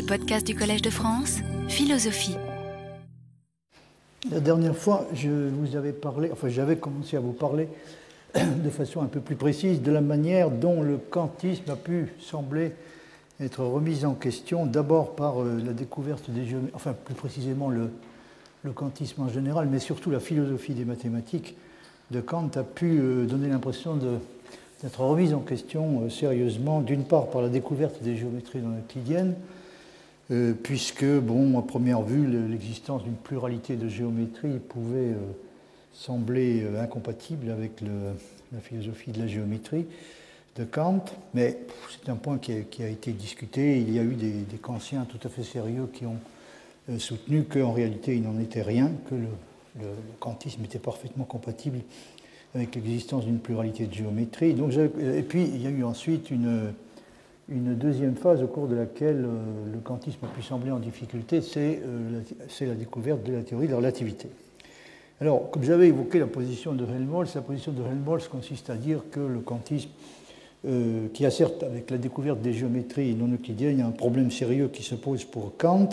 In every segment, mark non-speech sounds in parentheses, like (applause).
les podcasts du Collège de France, Philosophie. La dernière fois, je vous avais parlé, enfin j'avais commencé à vous parler (clears throat) de façon un peu plus précise de la manière dont le kantisme a pu sembler être remis en question, d'abord par euh, la découverte des géométries, enfin plus précisément le, le kantisme en général, mais surtout la philosophie des mathématiques de Kant a pu euh, donner l'impression d'être remise en question euh, sérieusement, d'une part par la découverte des géométries non euclidiennes, euh, puisque, bon, à première vue, l'existence d'une pluralité de géométries pouvait sembler incompatible avec la philosophie de la géométrie de Kant, mais c'est un point qui a, été discuté. Il y a eu des, des kantiens tout à fait sérieux qui ont soutenu qu'en réalité il n'en était rien, que le, kantisme était parfaitement compatible avec l'existence d'une pluralité de géométries. Donc, et puis, il y a eu ensuite une, une deuxième phase au cours de laquelle euh, le kantisme a pu sembler en difficulté, c'est euh, la, découverte de la théorie de la relativité. Alors, comme j'avais évoqué la position de Helmholtz, la position de Helmholtz consiste à dire que le kantisme, euh, qui a certes, avec la découverte des géométries non euclidiennes, il y a un problème sérieux qui se pose pour Kant,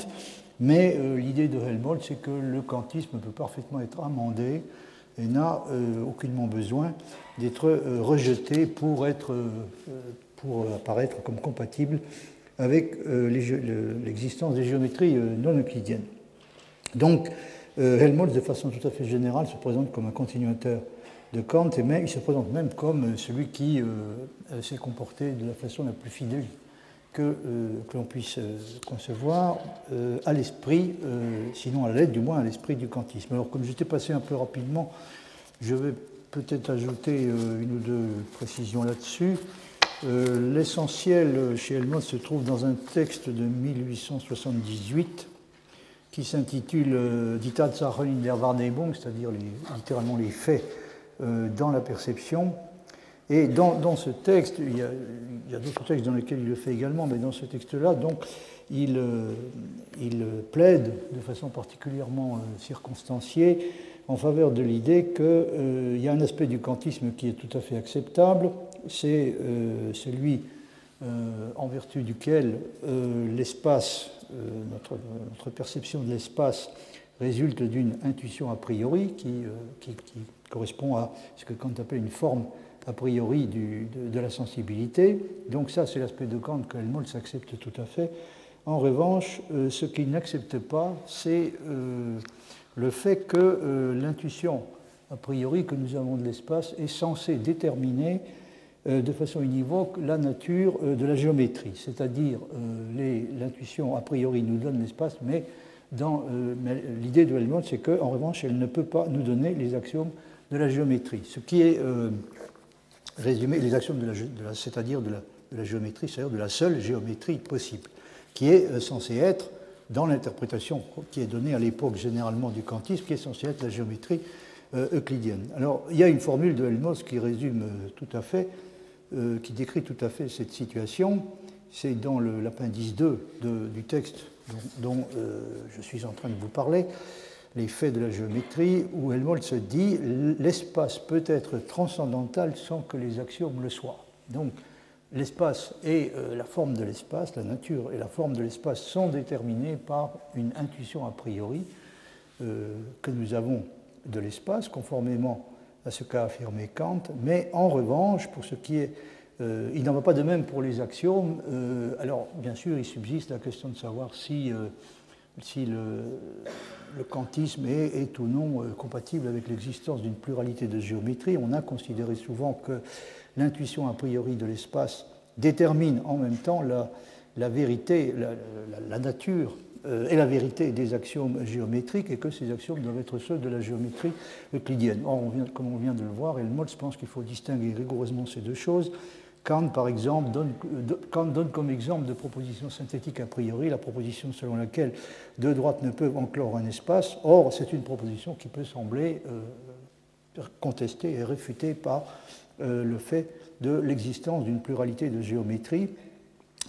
mais l'idée de Helmholtz, c'est que le kantisme peut parfaitement être amendé et n'a aucunement besoin d'être rejeté pour, être, pour apparaître comme compatible avec l'existence des géométries non euclidiennes. Donc, Helmholtz, de façon tout à fait générale, se présente comme un continuateur de Kant, mais il se présente même comme celui qui s'est comporté de la façon la plus fidèle que, euh, que l'on puisse euh, concevoir euh, à l'esprit, sinon à l'aide du moins à l'esprit du kantisme. Alors comme j'étais passé un peu rapidement, je vais peut-être ajouter une ou deux précisions là-dessus. L'essentiel chez Helmholtz se trouve dans un texte de 1878 qui s'intitule Dita Sachen der Wahrnehmung, c'est-à-dire littéralement les faits dans la perception. Et dans, ce texte, il y a, d'autres textes dans lesquels il le fait également, mais dans ce texte-là, donc, il, euh, plaide de façon particulièrement euh, circonstanciée en faveur de l'idée qu'il euh, y a un aspect du kantisme qui est tout à fait acceptable, c'est celui en vertu duquel l'espace, notre, perception de l'espace résulte d'une intuition a priori qui, correspond à ce que Kant appelle une forme a priori de, la sensibilité. Donc ça, c'est l'aspect de Kant que Helmholtz accepte tout à fait. En revanche, euh, ce qu'il n'accepte pas, c'est euh, le fait que euh, l'intuition a priori que nous avons de l'espace est censée déterminer de façon univoque la nature de la géométrie. C'est-à-dire, l'intuition a priori nous donne l'espace, mais, l'idée de Helmholtz, c'est qu'en revanche, elle ne peut pas nous donner les axiomes de la géométrie. Ce qui est résumer les actions de la, c'est-à-dire de la, géométrie, c'est-à-dire de la seule géométrie possible, qui est euh, censée être, dans l'interprétation qui est donnée à l'époque généralement du kantisme, qui est censée être la géométrie euh, euclidienne. Alors, il y a une formule de Helmholtz qui résume euh, tout à fait, qui décrit tout à fait cette situation. C'est dans l'appendice 2 du texte dont, je suis en train de vous parler les faits de la géométrie, où Helmholtz dit l'espace peut être transcendantal sans que les axiomes le soient. Donc, l'espace et euh, la forme de l'espace, la nature et la forme de l'espace sont déterminés par une intuition a priori euh, que nous avons de l'espace, conformément à ce qu'a affirmé Kant, mais en revanche, pour ce qui est euh, il n'en va pas de même pour les axiomes. alors, bien sûr, il subsiste la question de savoir si, si le, le kantisme est, ou non euh, compatible avec l'existence d'une pluralité de géométries. On a considéré souvent que l'intuition a priori de l'espace détermine en même temps la, vérité, la, nature euh, et la vérité des axiomes géométriques et que ces axiomes doivent être ceux de la géométrie euclidienne. Or, comme on vient de le voir, Helmholtz pense qu'il faut distinguer rigoureusement ces deux choses. Kant, par exemple, donne, donne comme exemple de proposition synthétique a priori la proposition selon laquelle deux droites ne peuvent enclore un espace. Or, c'est une proposition qui peut sembler euh, contestée et réfutée par euh, le fait de l'existence d'une pluralité de géométries.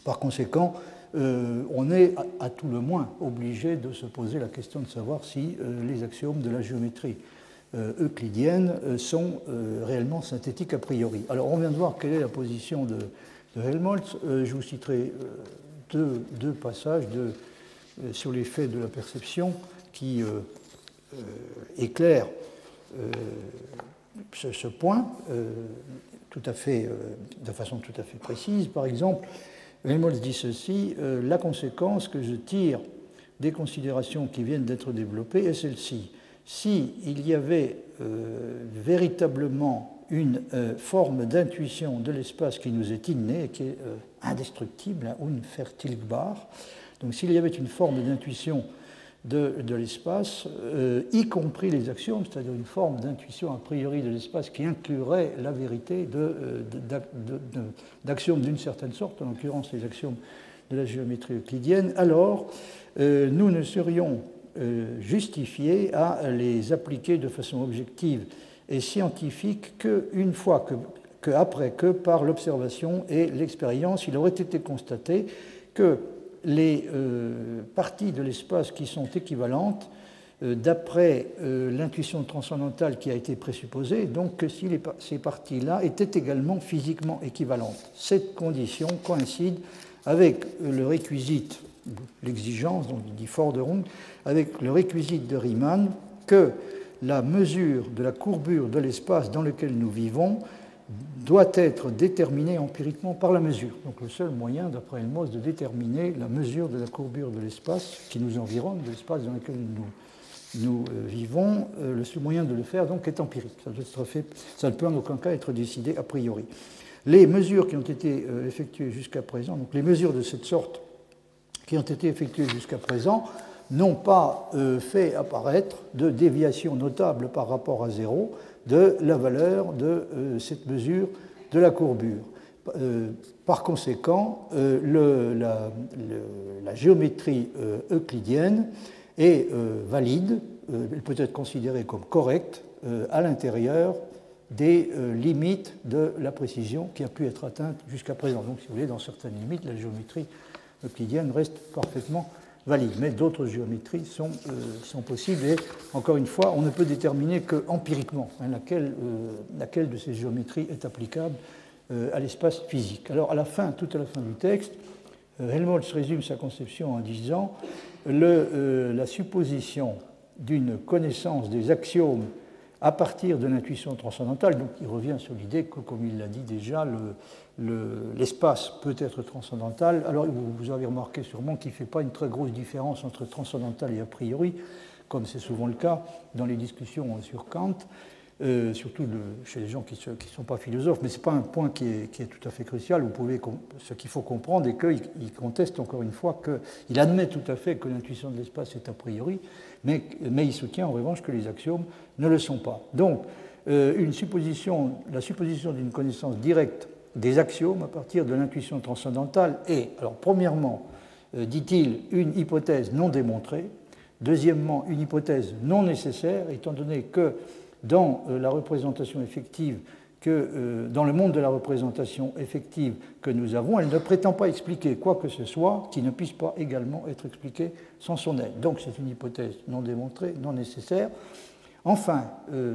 Par conséquent, euh, on est à, tout le moins obligé de se poser la question de savoir si les axiomes de la géométrie euh, euclidiennes euh, sont euh, réellement synthétiques a priori. Alors on vient de voir quelle est la position de, Helmholtz. Je vous citerai deux, passages sur les faits de la perception qui éclairent ce, point tout à fait, de façon tout à fait précise. Par exemple, Helmholtz dit ceci la conséquence que je tire des considérations qui viennent d'être développées est celle-ci. S'il il y avait véritablement une euh, forme d'intuition de l'espace qui nous est innée, qui est euh, indestructible, hein, unvertilgbar. Donc s'il y avait une forme d'intuition de, l'espace, euh, y compris les axiomes, c'est-à-dire une forme d'intuition a priori de l'espace qui inclurait la vérité d'axiomes d'une certaine sorte, en l'occurrence les axiomes de la géométrie euclidienne, alors nous ne serions justifiés à les appliquer de façon objective et scientifique qu'une fois que, que, après que par l'observation et l'expérience, il aurait été constaté que les euh, parties de l'espace qui sont équivalentes, euh, d'après euh, l'intuition transcendantale qui a été présupposée, donc que si ces parties-là étaient également physiquement équivalentes. Cette condition coïncide avec le réquisite, l'exigence, donc il dit fort de Rung, avec le réquisite de Riemann que la mesure de la courbure de l'espace dans lequel nous vivons doit être déterminée empiriquement par la mesure. Donc le seul moyen, d'après Helmholtz, de déterminer la mesure de la courbure de l'espace qui nous environne, de l'espace dans lequel nous, euh, vivons, euh, le seul moyen de le faire donc est empirique. Ça, ne peut en aucun cas être décidé a priori. Les mesures qui ont été euh, effectuées jusqu'à présent, donc les mesures de cette sorte qui ont été effectuées jusqu'à présent, n'ont pas fait apparaître de déviation notable par rapport à zéro de la valeur de euh, cette mesure de la courbure. Euh, par conséquent, la, géométrie euclidienne est valide, elle peut être considérée comme correcte à l'intérieur des limites de la précision qui a pu être atteinte jusqu'à présent. Donc, si vous voulez, dans certaines limites, la géométrie euclidienne reste parfaitement valide. Mais d'autres géométries sont, euh, sont, possibles et, encore une fois, on ne peut déterminer que empiriquement hein, laquelle, euh, laquelle, de ces géométries est applicable euh, à l'espace physique. Alors, à la fin, tout à la fin du texte, Helmholtz résume sa conception en disant la supposition d'une connaissance des axiomes à partir de l'intuition transcendantale, donc il revient sur l'idée que, comme il l'a dit déjà, le, l'espace peut être transcendantal. Alors, vous avez remarqué sûrement qu'il ne fait pas une très grosse différence entre transcendantal et a priori, comme c'est souvent le cas dans les discussions sur Kant, euh, surtout chez les gens qui ne sont pas philosophes. Mais ce n'est pas un point qui est, tout à fait crucial. Ce qu'il faut comprendre est qu'il conteste encore une fois qu'il admet tout à fait que l'intuition de l'espace est a priori, mais, il soutient en revanche que les axiomes ne le sont pas. Donc, euh, la supposition d'une connaissance directe des axiomes à partir de l'intuition transcendantale est, alors premièrement, euh, dit-il, une hypothèse non démontrée, deuxièmement, une hypothèse non nécessaire, étant donné que dans euh, la représentation effective, que euh, dans le monde de la représentation effective que nous avons, elle ne prétend pas expliquer quoi que ce soit qui ne puisse pas également être expliqué sans son aide. Donc c'est une hypothèse non démontrée, non nécessaire. Enfin,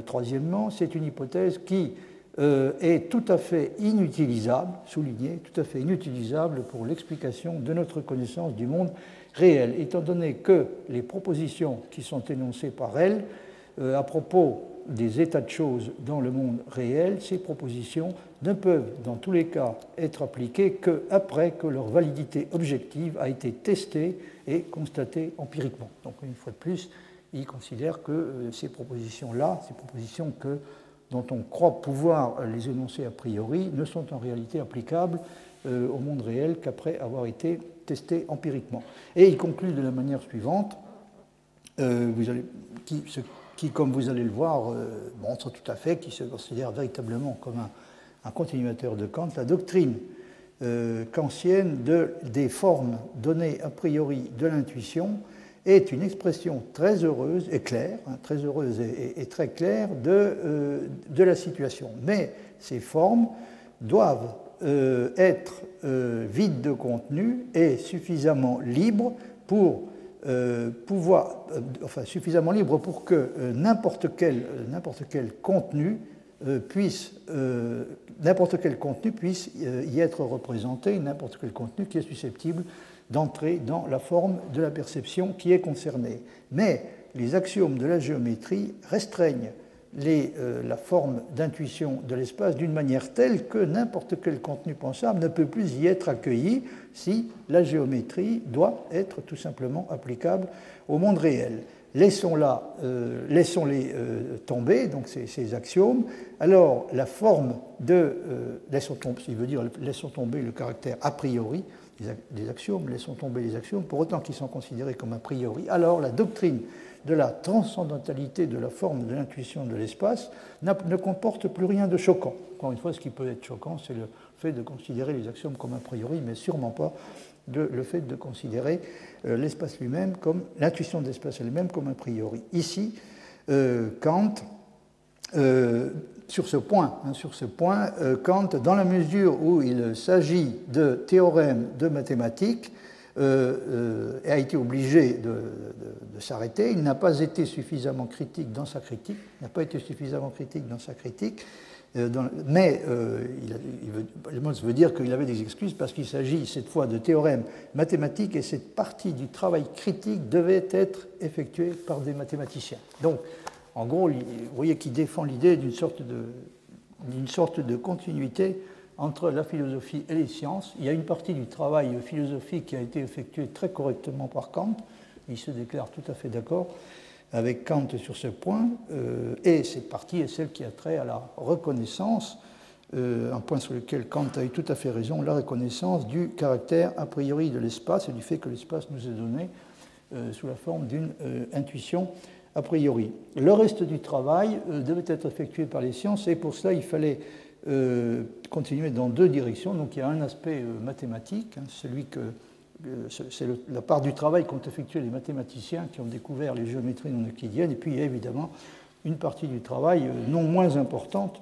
troisièmement, c'est une hypothèse qui euh, est tout à fait inutilisable, souligné, tout à fait inutilisable pour l'explication de notre connaissance du monde réel, étant donné que les propositions qui sont énoncées par elle euh, à propos des états de choses dans le monde réel, ces propositions ne peuvent dans tous les cas être appliquées qu'après que leur validité objective a été testée et constatée empiriquement. Donc une fois de plus, il considère que euh, ces propositions-là, ces propositions que dont on croit pouvoir les énoncer a priori ne sont en réalité applicables euh, au monde réel qu'après avoir été testés empiriquement. Et il conclut de la manière suivante, euh, qui, comme vous allez le voir, euh, montre tout à fait, qui se considère véritablement comme un, continuateur de Kant, la doctrine kantienne de, des formes données a priori de l'intuition est une expression très heureuse et claire, hein, très heureuse et, très claire de, euh, de, la situation. Mais ces formes doivent euh, être euh, vides de contenu et suffisamment libres pour pouvoir, enfin suffisamment libres pour que n'importe quel, quel contenu puisse, n'importe quel contenu puisse y être représenté, n'importe quel contenu qui est susceptible d'entrer dans la forme de la perception qui est concernée. Mais les axiomes de la géométrie restreignent euh, la forme d'intuition de l'espace d'une manière telle que n'importe quel contenu pensable ne peut plus y être accueilli si la géométrie doit être tout simplement applicable au monde réel. Laissons-la, euh, laissons-les euh, tomber, donc ces, axiomes. Alors, la forme de. laissons tomber, dire laissons tomber le caractère a priori des axiomes, laissons tomber les axiomes, pour autant qu'ils sont considérés comme a priori. Alors, la doctrine de la transcendantalité de la forme de l'intuition de l'espace ne comporte plus rien de choquant. Encore une fois, ce qui peut être choquant, c'est le fait de considérer les axiomes comme a priori, mais sûrement pas le fait de considérer euh, l'espace lui-même comme l'intuition de l'espace elle-même comme a priori. Ici, euh, Kant, euh, sur ce point, hein, sur ce point Kant, dans la mesure où il s'agit de théorèmes de mathématiques, euh, euh, a été obligé de, s'arrêter. Il n'a pas été suffisamment critique dans sa critique, n'a pas été suffisamment critique dans sa critique, euh, mais il, il veut, veut dire qu'il avait des excuses parce qu'il s'agit cette fois de théorèmes mathématiques et cette partie du travail critique devait être effectuée par des mathématiciens. Donc, en gros, vous voyez qu'il défend l'idée d'une sorte de, continuité entre la philosophie et les sciences. Il y a une partie du travail philosophique qui a été effectuée très correctement par Kant. Il se déclare tout à fait d'accord avec Kant sur ce point. Euh, et cette partie est celle qui a trait à la reconnaissance, euh, un point sur lequel Kant a eu tout à fait raison, la reconnaissance du caractère a priori de l'espace et du fait que l'espace nous est donné euh, sous la forme d'une intuition a priori. Le reste du travail devait être effectué par les sciences et pour cela il fallait euh, continuer dans deux directions. Donc il y a un aspect euh, mathématique, hein, euh, c'est la part du travail qu'ont effectué les mathématiciens qui ont découvert les géométries non euclidiennes, et puis il y a évidemment une partie du travail non moins importante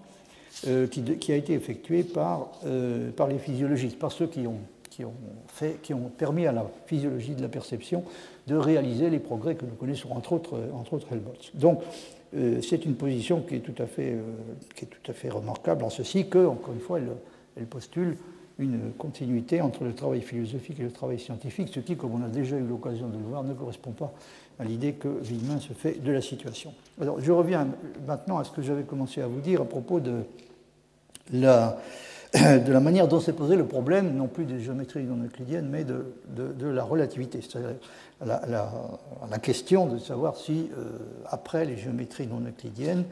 qui, a été effectuée par, les physiologistes, par ceux qui, ont fait, qui ont permis à la physiologie de la perception de réaliser les progrès que nous connaissons, entre autres, entre autres Helmholtz. Donc euh, c'est une position qui est, tout à fait, euh, qui est tout à fait remarquable en ceci que, encore une fois, elle, postule une continuité entre le travail philosophique et le travail scientifique, ce qui, comme on a déjà eu l'occasion de le voir, ne correspond pas à l'idée que Villemin se fait de la situation. Alors, je reviens maintenant à ce que j'avais commencé à vous dire à propos de la, de la manière dont s'est posé le problème, non plus des géométries non euclidiennes, mais de, la relativité, c'est-à-dire la, la, question de savoir si, euh, après les géométries non euclidiennes,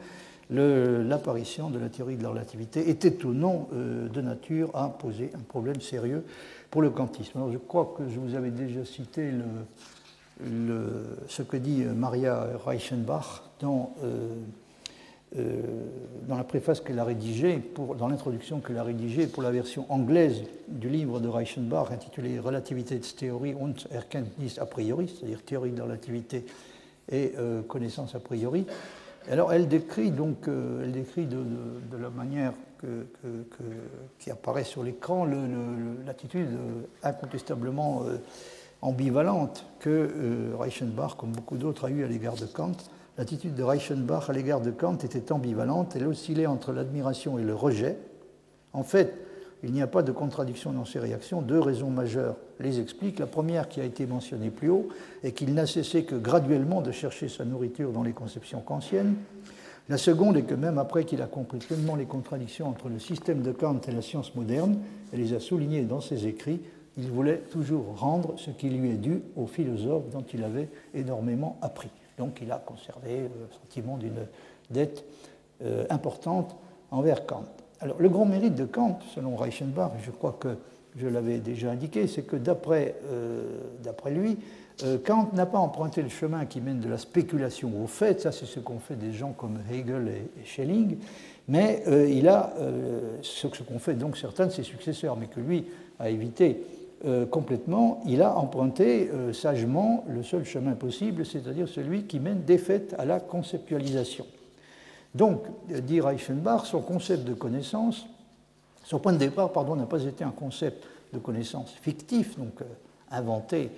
l'apparition de la théorie de la relativité était ou non euh, de nature à poser un problème sérieux pour le quantisme. Alors je crois que je vous avais déjà cité ce que dit Maria Reichenbach dans euh, euh, dans la préface qu'elle a rédigée, dans l'introduction qu'elle a rédigée pour la version anglaise du livre de Reichenbach intitulé Relativitätstheorie und Erkenntnis a priori, c'est-à-dire théorie de la relativité et euh, connaissance a priori. Alors elle décrit donc, euh, elle décrit de, la manière qui apparaît sur l'écran l'attitude incontestablement ambivalente que Reichenbach, comme beaucoup d'autres, a eue à l'égard de Kant L'attitude de Reichenbach à l'égard de Kant était ambivalente, elle oscillait entre l'admiration et le rejet. En fait, il n'y a pas de contradiction dans ces réactions. Deux raisons majeures les expliquent. La première, qui a été mentionnée plus haut, est qu'il n'a cessé que graduellement de chercher sa nourriture dans les conceptions kantiennes. La seconde est que même après qu'il a compris pleinement les contradictions entre le système de Kant et la science moderne, et les a soulignées dans ses écrits, il voulait toujours rendre ce qui lui est dû aux philosophes dont il avait énormément appris. Donc il a conservé le sentiment d'une dette euh, importante envers Kant. Alors le grand mérite de Kant, selon Reichenbach, je crois que je l'avais déjà indiqué, c'est que d'après euh, lui, euh, Kant n'a pas emprunté le chemin qui mène de la spéculation au fait, ça c'est ce qu'ont fait des gens comme Hegel et, Schelling, mais il a ce qu'ont fait donc certains de ses successeurs, mais que lui a évité euh, complètement, il a emprunté euh, sagement le seul chemin possible, c'est-à-dire celui qui mène des faits à la conceptualisation. Donc, dit Reichenbach, son concept de connaissance, son point de départ, pardon, n'a pas été un concept de connaissance fictif, donc euh, inventé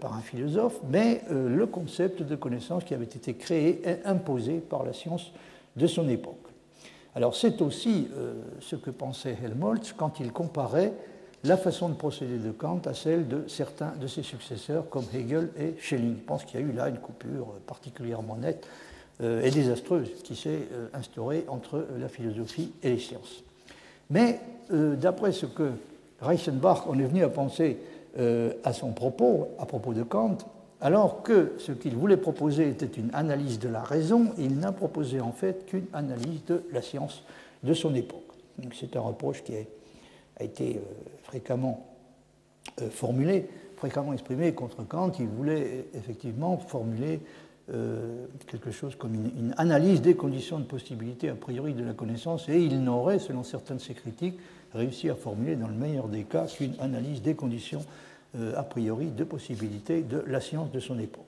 par un philosophe, mais le concept de connaissance qui avait été créé et imposé par la science de son époque. Alors c'est aussi ce que pensait Helmholtz quand il comparait la façon de procéder de Kant à celle de certains de ses successeurs comme Hegel et Schelling. Je pense qu'il y a eu là une coupure particulièrement nette euh, et désastreuse qui s'est euh, instaurée entre la philosophie et les sciences. Mais d'après ce que Reichenbach en est venu à penser à son propos, à propos de Kant, alors que ce qu'il voulait proposer était une analyse de la raison, il n'a proposé en fait qu'une analyse de la science de son époque. C'est un reproche qui a été euh, fréquemment euh, formulé, fréquemment exprimé contre Kant. Il voulait effectivement formuler euh, quelque chose comme une, analyse des conditions de possibilité a priori de la connaissance, et il n'aurait, selon certains de ses critiques, réussi à formuler dans le meilleur des cas qu'une analyse des conditions a priori de possibilité de la science de son époque.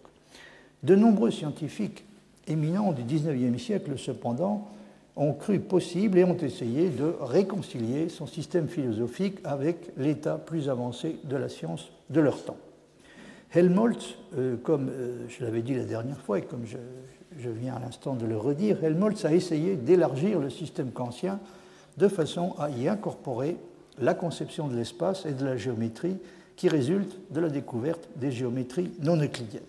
De nombreux scientifiques éminents du XIXe siècle, cependant, ont cru possible et ont essayé de réconcilier son système philosophique avec l'état plus avancé de la science de leur temps. Helmholtz, euh, comme euh, je l'avais dit la dernière fois et comme je, viens à l'instant de le redire, Helmholtz a essayé d'élargir le système kantien de façon à y incorporer la conception de l'espace et de la géométrie qui résulte de la découverte des géométries non euclidiennes.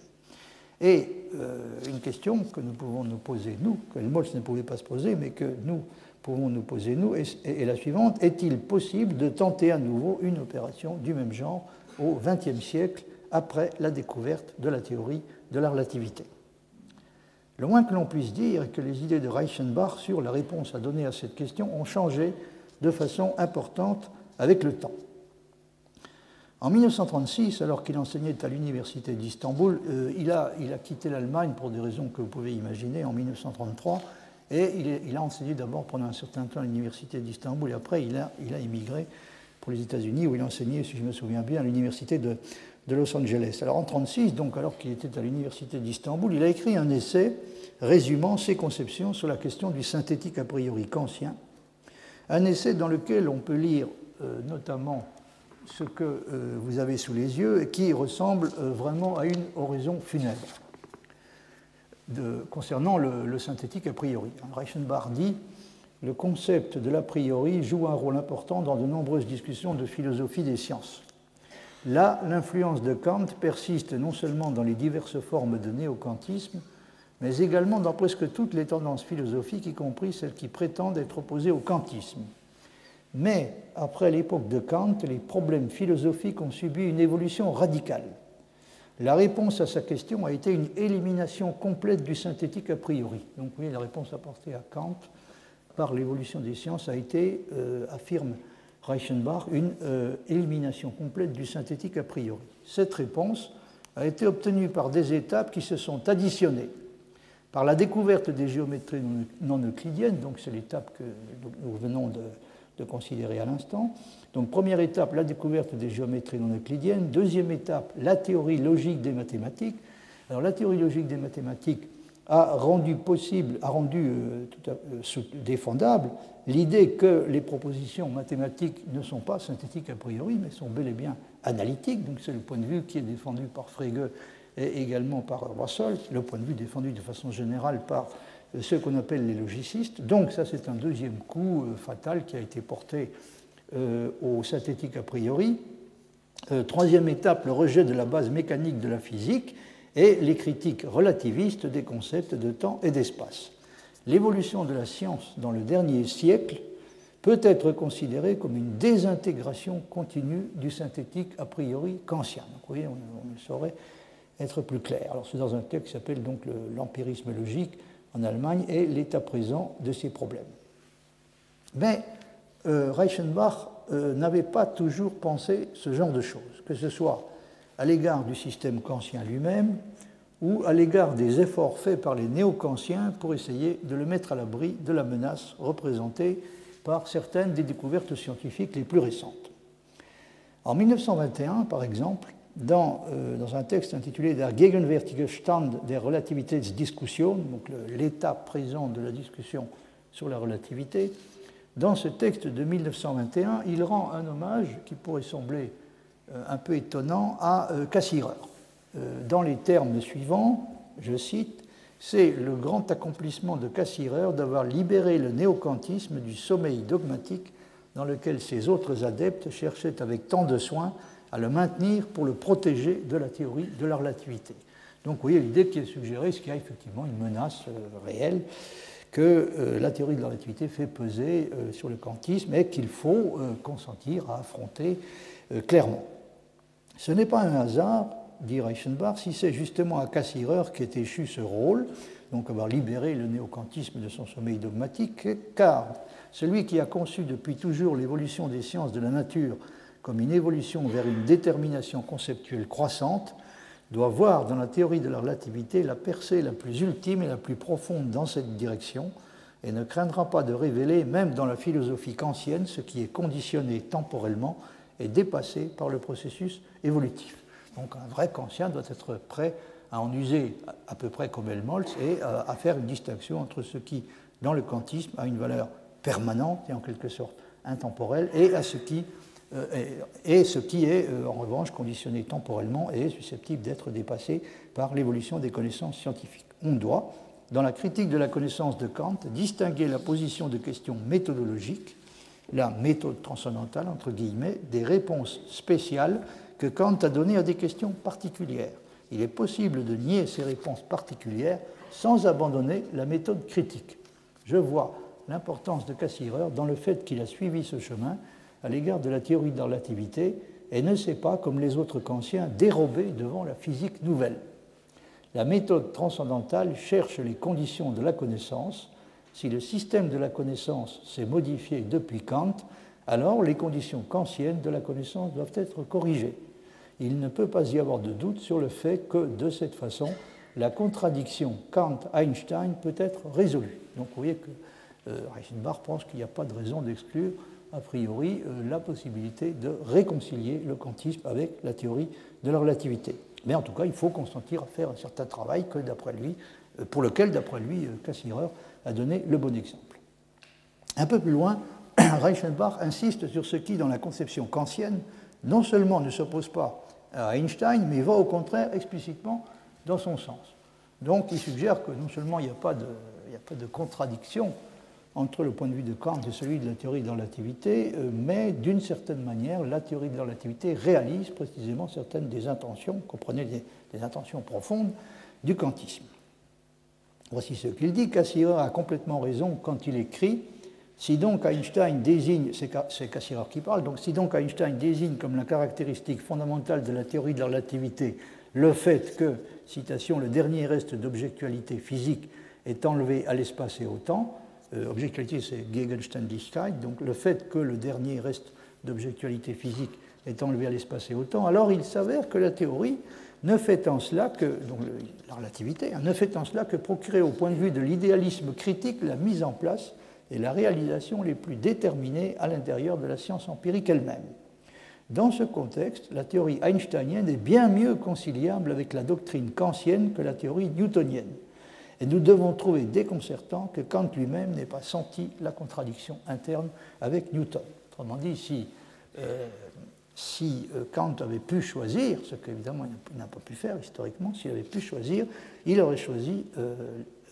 Et euh, une question que nous pouvons nous poser, nous, que Helmholtz ne pouvait pas se poser, mais que nous pouvons nous poser, nous, est, la suivante est-il possible de tenter à nouveau une opération du même genre au XXe siècle, après la découverte de la théorie de la relativité? Le moins que l'on puisse dire est que les idées de Reichenbach sur la réponse à donner à cette question ont changé de façon importante avec le temps. En 1936, alors qu'il enseignait à l'université d'Istanbul, euh, il, a, quitté l'Allemagne pour des raisons que vous pouvez imaginer en 1933, et il, a enseigné d'abord pendant un certain temps à l'université d'Istanbul, et après il a, il immigré pour les États-Unis, où il a enseigné, si je me souviens bien, à l'université de, Los Angeles. Alors en 1936, donc alors qu'il était à l'université d'Istanbul, il a écrit un essai résumant ses conceptions sur la question du synthétique a priori kantien, un essai dans lequel on peut lire euh, notamment ce que euh, vous avez sous les yeux et qui ressemble euh, vraiment à une oraison funèbre concernant le, synthétique a priori. Reichenbach dit le concept de l'a priori joue un rôle important dans de nombreuses discussions de philosophie des sciences. Là, l'influence de Kant persiste non seulement dans les diverses formes de néo-kantisme, mais également dans presque toutes les tendances philosophiques, y compris celles qui prétendent être opposées au kantisme. Mais après l'époque de Kant, les problèmes philosophiques ont subi une évolution radicale. La réponse à sa question a été une élimination complète du synthétique a priori. Donc vous voyez, la réponse apportée à Kant par l'évolution des sciences a été, euh, affirme Reichenbach, une euh, élimination complète du synthétique a priori. Cette réponse a été obtenue par des étapes qui se sont additionnées. Par la découverte des géométries non euclidiennes, donc c'est l'étape que nous venons de, de considérer à l'instant. Donc première étape, la découverte des géométries non euclidiennes. Deuxième étape, la théorie logique des mathématiques. Alors la théorie logique des mathématiques a rendu possible, a rendu euh, tout euh, défendable l'idée que les propositions mathématiques ne sont pas synthétiques a priori, mais sont bel et bien analytiques. Donc c'est le point de vue qui est défendu par Frege et également par Russell, le point de vue défendu de façon générale par ceux qu'on appelle les logicistes. Donc ça, c'est un deuxième coup euh, fatal qui a été porté euh, au synthétique a priori. Euh, troisième étape, le rejet de la base mécanique de la physique et les critiques relativistes des concepts de temps et d'espace. L'évolution de la science dans le dernier siècle peut être considérée comme une désintégration continue du synthétique a priori kantien. Vous voyez, on, ne saurait être plus clair. Alors c'est dans un texte qui s'appelle donc l'empirisme logique en Allemagne et l'état présent de ces problèmes. Mais euh, Reichenbach euh, n'avait pas toujours pensé ce genre de choses, que ce soit à l'égard du système kantien lui-même ou à l'égard des efforts faits par les néo-kantiens pour essayer de le mettre à l'abri de la menace représentée par certaines des découvertes scientifiques les plus récentes. En 1921, par exemple, dans, euh, dans, un texte intitulé Der gegenwärtige Stand der Relativitätsdiskussion, donc l'état présent de la discussion sur la relativité, dans ce texte de 1921, il rend un hommage qui pourrait sembler euh, un peu étonnant à euh, Cassirer. Dans les termes suivants, je cite, c'est le grand accomplissement de Cassirer d'avoir libéré le néocantisme du sommeil dogmatique dans lequel ses autres adeptes cherchaient avec tant de soin à le maintenir pour le protéger de la théorie de la relativité. Donc vous voyez l'idée qui est suggérée, c'est qu'il y a effectivement une menace euh, réelle que euh, la théorie de la relativité fait peser euh, sur le kantisme et qu'il faut consentir à affronter clairement. Ce n'est pas un hasard, dit Reichenbach, si c'est justement à Cassirer qu'est échu ce rôle, donc avoir libéré le néocantisme de son sommeil dogmatique, car celui qui a conçu depuis toujours l'évolution des sciences de la nature comme une évolution vers une détermination conceptuelle croissante, doit voir dans la théorie de la relativité la percée la plus ultime et la plus profonde dans cette direction, et ne craindra pas de révéler, même dans la philosophie kantienne, ce qui est conditionné temporellement et dépassé par le processus évolutif. Donc un vrai kantien doit être prêt à en user à peu près comme Helmholtz et à faire une distinction entre ce qui, dans le kantisme, a une valeur permanente et en quelque sorte intemporelle, et à ce qui et ce qui est euh, en revanche conditionné temporellement et susceptible d'être dépassé par l'évolution des connaissances scientifiques. On doit, dans la critique de la connaissance de Kant, distinguer la position de questions méthodologiques, la méthode transcendantale, entre guillemets, des réponses spéciales que Kant a données à des questions particulières. Il est possible de nier ces réponses particulières sans abandonner la méthode critique. Je vois l'importance de Cassirer dans le fait qu'il a suivi ce chemin à l'égard de la théorie de la relativité et ne s'est pas, comme les autres kantiens, dérobé devant la physique nouvelle. La méthode transcendantale cherche les conditions de la connaissance. Si le système de la connaissance s'est modifié depuis Kant, alors les conditions kantiennes de la connaissance doivent être corrigées. Il ne peut pas y avoir de doute sur le fait que, de cette façon, la contradiction Kant-Einstein peut être résolue. Donc vous voyez que euh, Reichenbach pense qu'il n'y a pas de raison d'exclure a priori euh, la possibilité de réconcilier le kantisme avec la théorie de la relativité. Mais en tout cas, il faut consentir à faire un certain travail que, d'après lui, euh, pour lequel, d'après lui, euh, Cassirer a donné le bon exemple. Un peu plus loin, (clears throat) Reichenbach insiste sur ce qui, dans la conception kantienne, non seulement ne s'oppose pas à Einstein, mais va au contraire explicitement dans son sens. Donc il suggère que non seulement il n'y a pas de contradiction entre le point de vue de Kant et celui de la théorie de la relativité, euh, mais d'une certaine manière, la théorie de la relativité réalise précisément certaines des intentions, comprenez des, intentions profondes du kantisme. Voici ce qu'il dit. Cassirer a complètement raison quand il écrit si donc Einstein désigne, c'est Cassirer qui parle, donc si donc Einstein désigne comme la caractéristique fondamentale de la théorie de la relativité le fait que, citation, le dernier reste d'objectualité physique est enlevé à l'espace et au temps, euh, objectualité, c'est Gegenständigkeit, donc le fait que le dernier reste d'objectualité physique est enlevé à l'espace et au temps, alors il s'avère que la théorie ne fait en cela que, donc la relativité, hein, ne fait en cela que procurer au point de vue de l'idéalisme critique la mise en place et la réalisation les plus déterminées à l'intérieur de la science empirique elle-même. Dans ce contexte, la théorie einsteinienne est bien mieux conciliable avec la doctrine kantienne que la théorie newtonienne. Et nous devons trouver déconcertant que Kant lui-même n'ait pas senti la contradiction interne avec Newton. Autrement dit, si, euh, si euh, Kant avait pu choisir, ce qu'évidemment il n'a pas pu faire historiquement, s'il avait pu choisir, il aurait choisi euh,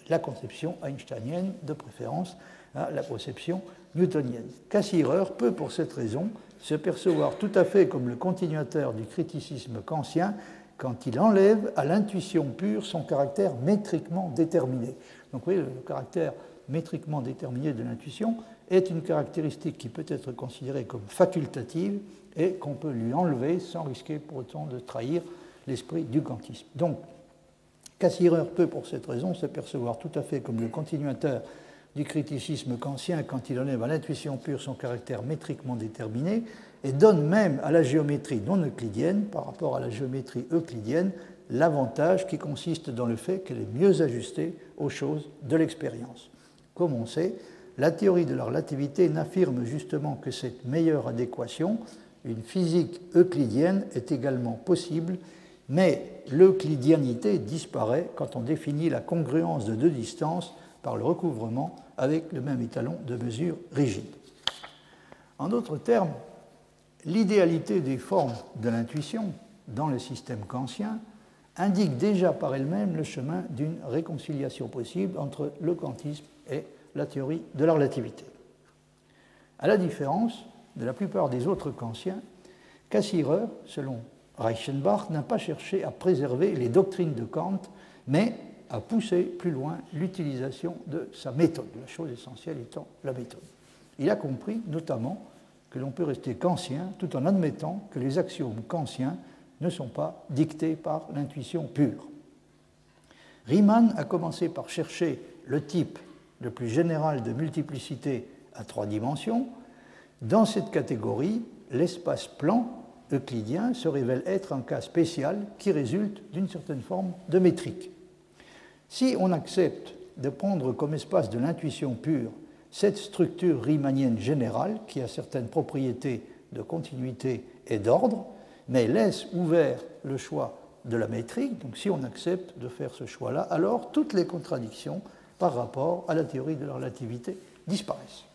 la conception einsteinienne, de préférence à la conception newtonienne. Cassirer peut, pour cette raison, se percevoir tout à fait comme le continuateur du criticisme kantien quand il enlève à l'intuition pure son caractère métriquement déterminé. Donc vous voyez, le caractère métriquement déterminé de l'intuition est une caractéristique qui peut être considérée comme facultative et qu'on peut lui enlever sans risquer pour autant de trahir l'esprit du kantisme. Donc, Cassirer peut pour cette raison se percevoir tout à fait comme le continuateur du criticisme kantien quand il enlève à l'intuition pure son caractère métriquement déterminé et donne même à la géométrie non euclidienne, par rapport à la géométrie euclidienne, l'avantage qui consiste dans le fait qu'elle est mieux ajustée aux choses de l'expérience. Comme on sait, la théorie de la relativité n'affirme justement que cette meilleure adéquation, une physique euclidienne, est également possible, mais l'euclidianité disparaît quand on définit la congruence de deux distances par le recouvrement avec le même étalon de mesure rigide. En d'autres termes, l'idéalité des formes de l'intuition dans le système kantien indique déjà par elle-même le chemin d'une réconciliation possible entre le kantisme et la théorie de la relativité. À la différence de la plupart des autres kantiens, Cassirer, selon Reichenbach, n'a pas cherché à préserver les doctrines de Kant, mais à pousser plus loin l'utilisation de sa méthode, la chose essentielle étant la méthode. Il a compris notamment que l'on peut rester kantien tout en admettant que les axiomes kantiens ne sont pas dictés par l'intuition pure. Riemann a commencé par chercher le type le plus général de multiplicité à trois dimensions. Dans cette catégorie, l'espace plan euclidien se révèle être un cas spécial qui résulte d'une certaine forme de métrique. Si on accepte de prendre comme espace de l'intuition pure cette structure riemannienne générale qui a certaines propriétés de continuité et d'ordre, mais laisse ouvert le choix de la métrique, donc si on accepte de faire ce choix-là, alors toutes les contradictions par rapport à la théorie de la relativité disparaissent.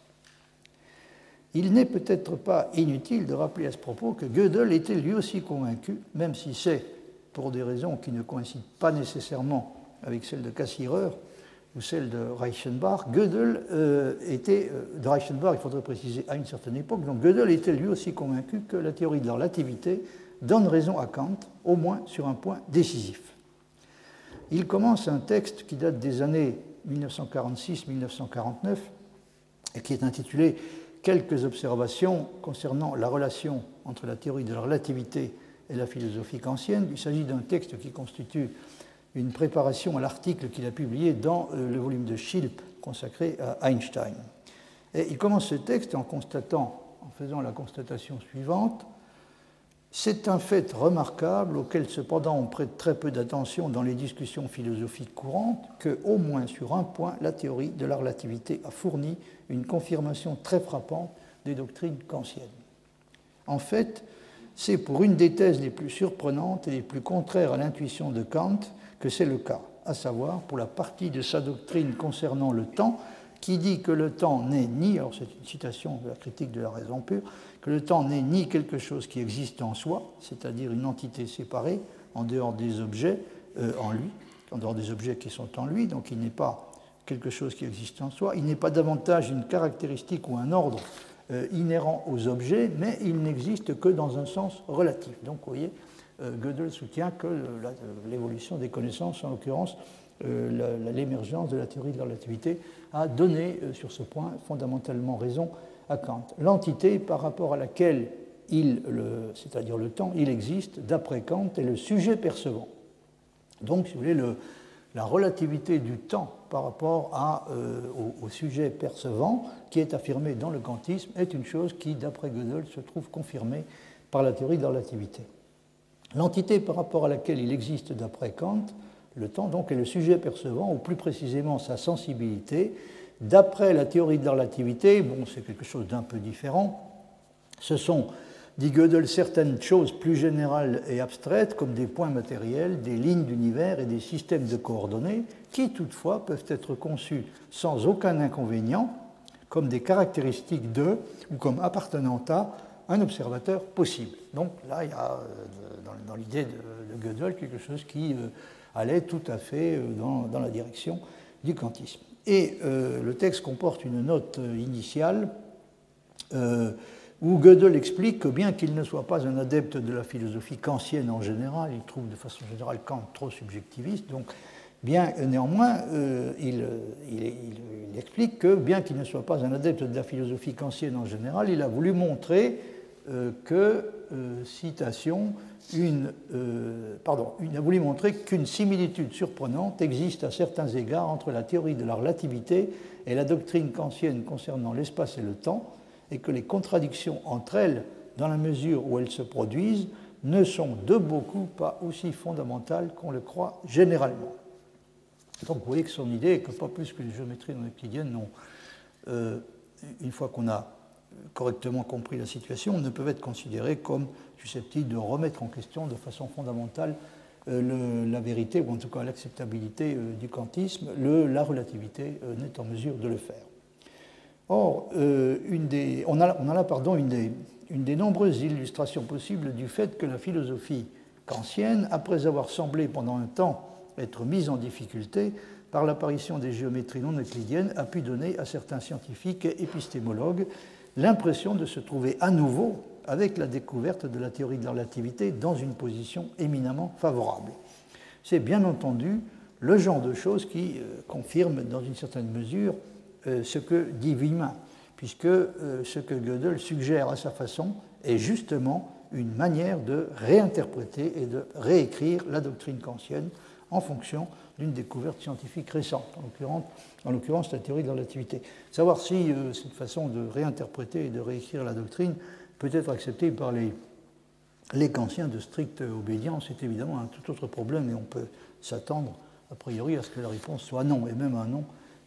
Il n'est peut-être pas inutile de rappeler à ce propos que Gödel était lui aussi convaincu, même si c'est pour des raisons qui ne coïncident pas nécessairement avec celles de Cassirer ou celles de Reichenbach, Gödel euh, était, euh, de Reichenbach, il faudrait préciser, à une certaine époque, donc Gödel était lui aussi convaincu que la théorie de la relativité donne raison à Kant, au moins sur un point décisif. Il commence un texte qui date des années 1946-1949 et qui est intitulé Quelques observations concernant la relation entre la théorie de la relativité et la philosophie kantienne. Il s'agit d'un texte qui constitue une préparation à l'article qu'il a publié dans euh, le volume de Schilp consacré à Einstein. Et il commence ce texte en constatant, en faisant la constatation suivante c'est un fait remarquable auquel cependant on prête très peu d'attention dans les discussions philosophiques courantes que, au moins sur un point, la théorie de la relativité a fourni une confirmation très frappante des doctrines kantiennes. En fait, c'est pour une des thèses les plus surprenantes et les plus contraires à l'intuition de Kant que c'est le cas, à savoir pour la partie de sa doctrine concernant le temps qui dit que le temps n'est ni, alors c'est une citation de la critique de la raison pure, que le temps n'est ni quelque chose qui existe en soi, c'est-à-dire une entité séparée en dehors des objets euh, en lui, en dehors des objets qui sont en lui, donc il n'est pas quelque chose qui existe en soi, il n'est pas davantage une caractéristique ou un ordre euh, inhérent aux objets, mais il n'existe que dans un sens relatif. Donc vous voyez, Gödel soutient que l'évolution des connaissances, en l'occurrence l'émergence de la théorie de la relativité, a donné sur ce point fondamentalement raison à Kant. L'entité par rapport à laquelle il, c'est-à-dire le temps, il existe, d'après Kant, est le sujet percevant. Donc, si vous voulez, le, la relativité du temps par rapport euh, au, sujet percevant, qui est affirmé dans le kantisme, est une chose qui, d'après Gödel, se trouve confirmée par la théorie de la relativité. L'entité par rapport à laquelle il existe, d'après Kant, le temps, donc, est le sujet percevant, ou plus précisément sa sensibilité, D'après la théorie de la relativité, bon, c'est quelque chose d'un peu différent. Ce sont, dit Gödel, certaines choses plus générales et abstraites, comme des points matériels, des lignes d'univers et des systèmes de coordonnées, qui toutefois peuvent être conçus sans aucun inconvénient, comme des caractéristiques de ou comme appartenant à un observateur possible. Donc là, il y a euh, dans, l'idée de, Gödel quelque chose qui euh, allait tout à fait euh, dans la direction du kantisme. Et euh, le texte comporte une note initiale où Gödel explique que bien qu'il ne soit pas un adepte de la philosophie kantienne en général, il trouve de façon générale Kant trop subjectiviste, donc bien néanmoins, il, explique que bien qu'il ne soit pas un adepte de la philosophie kantienne en général, il a voulu montrer que, citation, euh, il a voulu montrer qu'une similitude surprenante existe à certains égards entre la théorie de la relativité et la doctrine kantienne concernant l'espace et le temps, et que les contradictions entre elles, dans la mesure où elles se produisent, ne sont de beaucoup pas aussi fondamentales qu'on le croit généralement. Donc vous voyez que son idée est que pas plus que les géométries non euclidiennes, euh, une fois qu'on a correctement compris la situation, ne peuvent être considérées comme susceptibles de remettre en question de façon fondamentale euh, la vérité, ou en tout cas l'acceptabilité euh, du kantisme. la relativité euh, n'est en mesure de le faire. Or, une des, on, a, on, a, là pardon, une des, une des nombreuses illustrations possibles du fait que la philosophie kantienne, après avoir semblé pendant un temps être mise en difficulté par l'apparition des géométries non euclidiennes, a pu donner à certains scientifiques et épistémologues l'impression de se trouver à nouveau avec la découverte de la théorie de la relativité dans une position éminemment favorable. C'est bien entendu le genre de choses qui euh, confirme dans une certaine mesure euh, ce que dit Wieman, puisque euh, ce que Gödel suggère à sa façon est justement une manière de réinterpréter et de réécrire la doctrine kantienne en fonction d'une découverte scientifique récente, en l'occurrence la théorie de la relativité. Savoir si cette façon de réinterpréter et de réécrire la doctrine peut être acceptée par les, les de stricte obédience, c'est évidemment un tout autre problème et on peut s'attendre a priori à ce que la réponse soit non, et même un non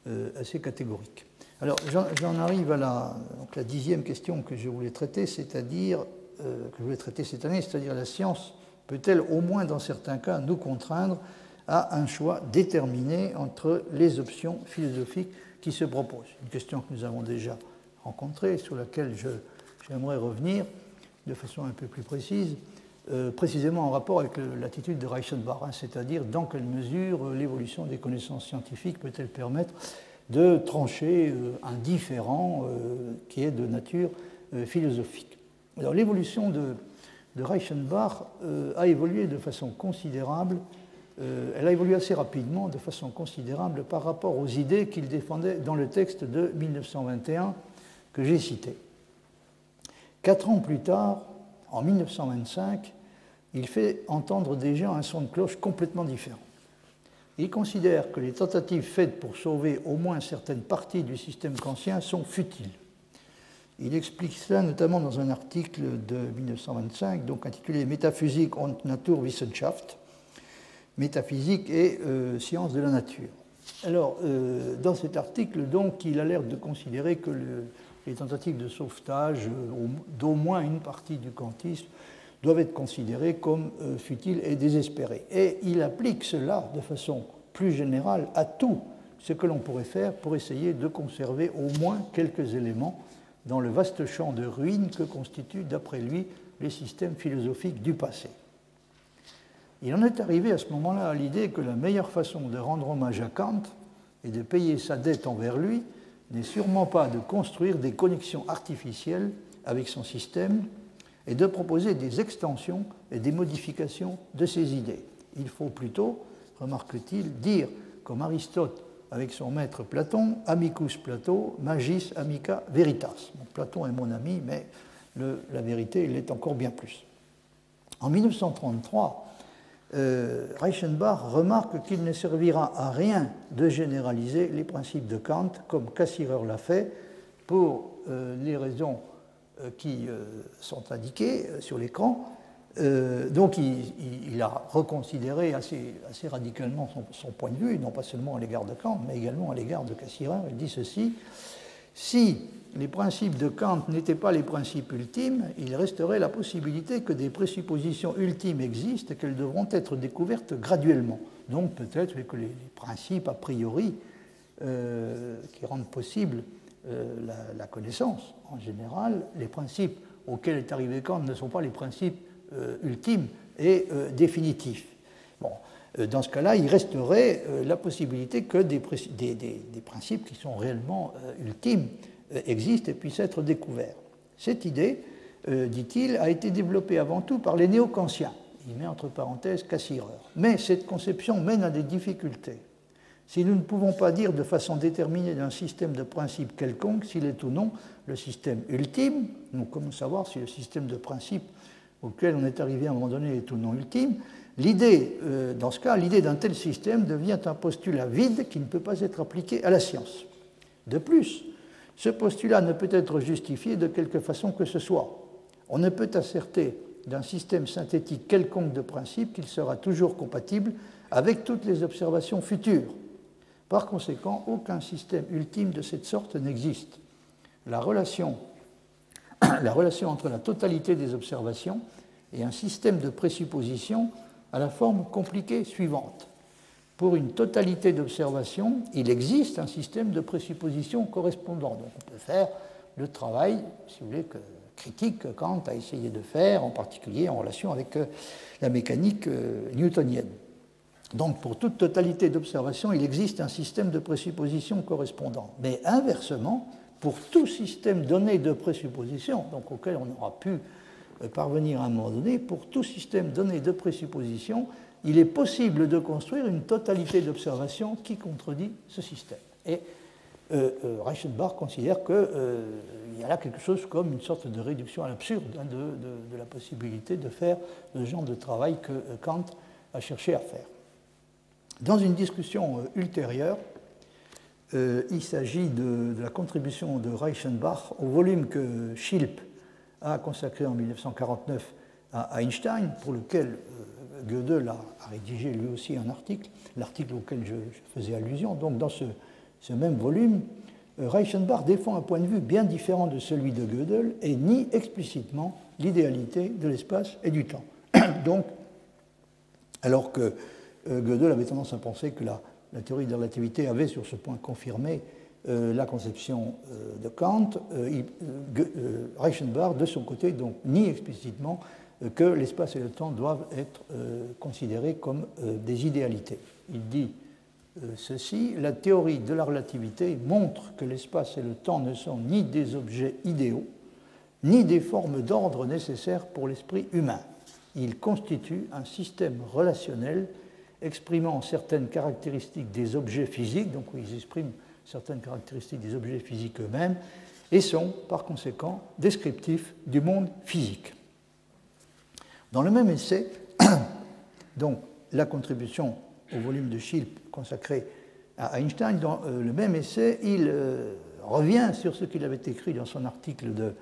euh, assez catégorique. Alors j'en arrive à la, la, dixième question que je voulais traiter, c'est-à-dire euh, que je voulais traiter cette année, c'est-à-dire la science peut-elle au moins dans certains cas nous contraindre à un choix déterminé entre les options philosophiques qui se proposent Une question que nous avons déjà rencontrée, sur laquelle j'aimerais revenir de façon un peu plus précise. Euh, précisément en rapport avec l'attitude de Reichenbach, hein, c'est-à-dire dans quelle mesure euh, l'évolution des connaissances scientifiques peut-elle permettre de trancher euh, un différent qui est de nature philosophique. Alors l'évolution de, de, Reichenbach a évolué de façon considérable, elle a évolué assez rapidement, de façon considérable par rapport aux idées qu'il défendait dans le texte de 1921 que j'ai cité. Quatre ans plus tard, en 1925, il fait entendre déjà un son de cloche complètement différent. Il considère que les tentatives faites pour sauver au moins certaines parties du système kantien sont futiles. Il explique cela notamment dans un article de 1925, donc intitulé Métaphysique und Naturwissenschaft, métaphysique et euh, sciences de la nature. Alors, euh, dans cet article, donc, il a l'air de considérer que les tentatives de sauvetage euh, d'au moins une partie du kantisme doivent être considérés comme euh, futiles et désespérés. Et il applique cela de façon plus générale à tout ce que l'on pourrait faire pour essayer de conserver au moins quelques éléments dans le vaste champ de ruines que constituent, d'après lui, les systèmes philosophiques du passé. Il en est arrivé à ce moment-là à l'idée que la meilleure façon de rendre hommage à Kant et de payer sa dette envers lui n'est sûrement pas de construire des connexions artificielles avec son système, et de proposer des extensions et des modifications de ces idées. Il faut plutôt, remarque-t-il, dire comme Aristote avec son maître Platon, amicus Plato, magis amica veritas. Platon est mon ami, mais la vérité, il est encore bien plus. En 1933, euh, Reichenbach remarque qu'il ne servira à rien de généraliser les principes de Kant, comme Cassirer l'a fait, pour euh, les raisons euh, qui sont indiqués euh, sur l'écran. donc il, a reconsidéré assez, radicalement son, point de vue, non pas seulement à l'égard de Kant, mais également à l'égard de Cassirer. Il dit ceci, si les principes de Kant n'étaient pas les principes ultimes, il resterait la possibilité que des présuppositions ultimes existent et qu'elles devront être découvertes graduellement. Donc peut-être que les, principes a priori qui rendent possible euh, la, connaissance. En général, les principes auxquels est arrivé Kant ne sont pas les principes euh, ultimes et euh, définitifs. Bon, dans ce cas-là, il resterait la possibilité que des, des, principes qui sont réellement ultimes existent et puissent être découverts. Cette idée, dit-il, a été développée avant tout par les néo-kantiens. Il met entre parenthèses Cassirer. Mais cette conception mène à des difficultés. Si nous ne pouvons pas dire de façon déterminée d'un système de principes quelconque s'il est ou non le système ultime, nous comment savoir si le système de principes auquel on est arrivé à un moment donné est ou non ultime, l'idée, euh, dans ce cas, l'idée d'un tel système devient un postulat vide qui ne peut pas être appliqué à la science. De plus, ce postulat ne peut être justifié de quelque façon que ce soit. On ne peut asserter d'un système synthétique quelconque de principes qu'il sera toujours compatible avec toutes les observations futures. Par conséquent, aucun système ultime de cette sorte n'existe. La relation, (coughs) la relation entre la totalité des observations et un système de présupposition a la forme compliquée suivante. Pour une totalité d'observations, il existe un système de présupposition correspondant. Donc on peut faire le travail, si vous voulez, que, critique que Kant a essayé de faire, en particulier en relation avec euh, la mécanique euh, newtonienne. Donc pour toute totalité d'observation, il existe un système de présupposition correspondant. Mais inversement, pour tout système donné de présupposition, donc auquel on aura pu euh, parvenir à un moment donné, pour tout système donné de présupposition, il est possible de construire une totalité d'observations qui contredit ce système. Et euh, euh, Reichenbach considère qu'il euh, y a là quelque chose comme une sorte de réduction à l'absurde hein, de, la possibilité de faire le genre de travail que Kant a cherché à faire. Dans une discussion ultérieure, il s'agit de, la contribution de Reichenbach au volume que Schilp a consacré en 1949 à Einstein, pour lequel Gödel a, rédigé lui aussi un article, l'article auquel je, faisais allusion. Donc dans ce, ce même volume, euh, Reichenbach défend un point de vue bien différent de celui de Gödel et nie explicitement l'idéalité de l'espace et du temps. (coughs) Donc, alors que euh, Gödel avait tendance à penser que la, théorie de la relativité avait sur ce point confirmé euh, la conception de Kant, Reichenbach, de son côté, donc, nie explicitement que l'espace et le temps doivent être considérés comme des idéalités. Il dit euh, ceci, la théorie de la relativité montre que l'espace et le temps ne sont ni des objets idéaux, ni des formes d'ordre nécessaires pour l'esprit humain. Ils constituent un système relationnel exprimant certaines caractéristiques des objets physiques, donc ils expriment certaines caractéristiques des objets physiques eux-mêmes, et sont par conséquent descriptifs du monde physique. Dans le même essai, (clears throat) donc la contribution au volume de Schilp consacré à Einstein, dans euh, le même essai, il euh, revient sur ce qu'il avait écrit dans son article de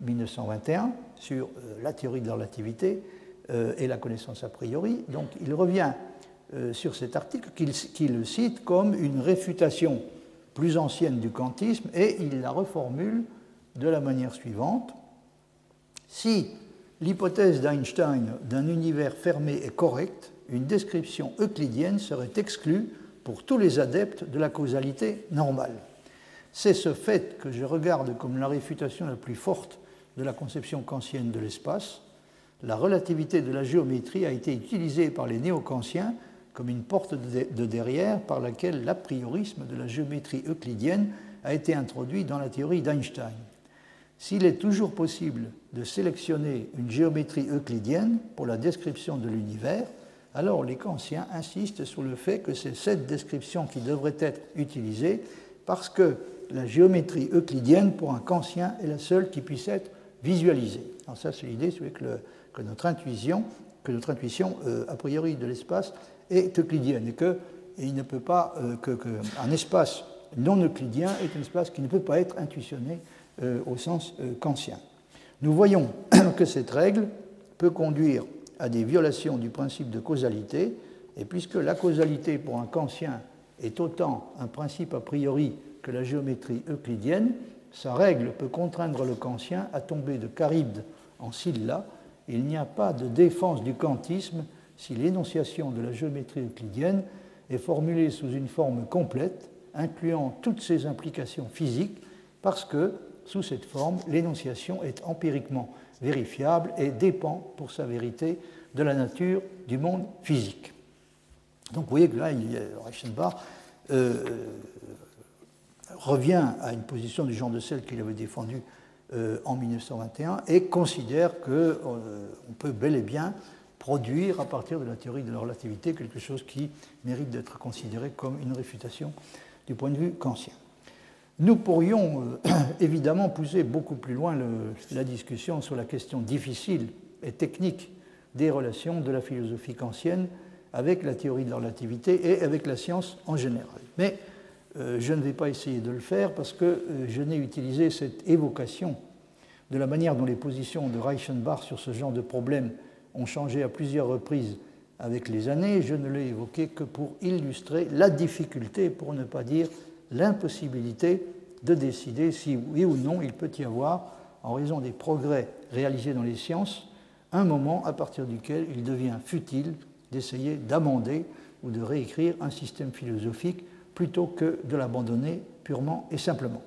1921 sur euh, la théorie de la relativité et la connaissance a priori. Donc il revient sur cet article qu'il cite comme une réfutation plus ancienne du kantisme et il la reformule de la manière suivante. Si l'hypothèse d'Einstein d'un univers fermé est correcte, une description euclidienne serait exclue pour tous les adeptes de la causalité normale. C'est ce fait que je regarde comme la réfutation la plus forte de la conception kantienne de l'espace. La relativité de la géométrie a été utilisée par les néo-kantiens comme une porte de derrière par laquelle l'a priorisme de la géométrie euclidienne a été introduit dans la théorie d'Einstein. S'il est toujours possible de sélectionner une géométrie euclidienne pour la description de l'univers, alors les kantiens insistent sur le fait que c'est cette description qui devrait être utilisée parce que la géométrie euclidienne, pour un kantien, est la seule qui puisse être visualisée. Alors ça, c'est l'idée que, que, notre intuition, euh, a priori de l'espace est euclidienne et que il ne peut pas euh, espace non euclidien est un espace qui ne peut pas être intuitionné euh, au sens kantien. Nous voyons (clears throat) que cette règle peut conduire à des violations du principe de causalité, et puisque la causalité pour un kantien est autant un principe a priori que la géométrie euclidienne, sa règle peut contraindre le kantien à tomber de Charybde en Scylla. Il n'y a pas de défense du kantisme si l'énonciation de la géométrie euclidienne est formulée sous une forme complète, incluant toutes ses implications physiques, parce que, sous cette forme, l'énonciation est empiriquement vérifiable et dépend pour sa vérité de la nature du monde physique. Donc vous voyez que là, Reichenbach euh, revient à une position du genre de celle qu'il avait défendue euh, en 1921 et considère qu'on euh, peut bel et bien produire à partir de la théorie de la relativité quelque chose qui mérite d'être considéré comme une réfutation du point de vue kantien. Nous pourrions euh, (clears throat) évidemment pousser beaucoup plus loin la discussion sur la question difficile et technique des relations de la philosophie kantienne avec la théorie de la relativité et avec la science en général. Mais euh, je ne vais pas essayer de le faire parce que euh, je n'ai utilisé cette évocation de la manière dont les positions de Reichenbach sur ce genre de problème ont changé à plusieurs reprises avec les années. Je ne l'ai évoqué que pour illustrer la difficulté, pour ne pas dire l'impossibilité de décider si oui ou non il peut y avoir, en raison des progrès réalisés dans les sciences, un moment à partir duquel il devient futile d'essayer d'amender ou de réécrire un système philosophique plutôt que de l'abandonner purement et simplement.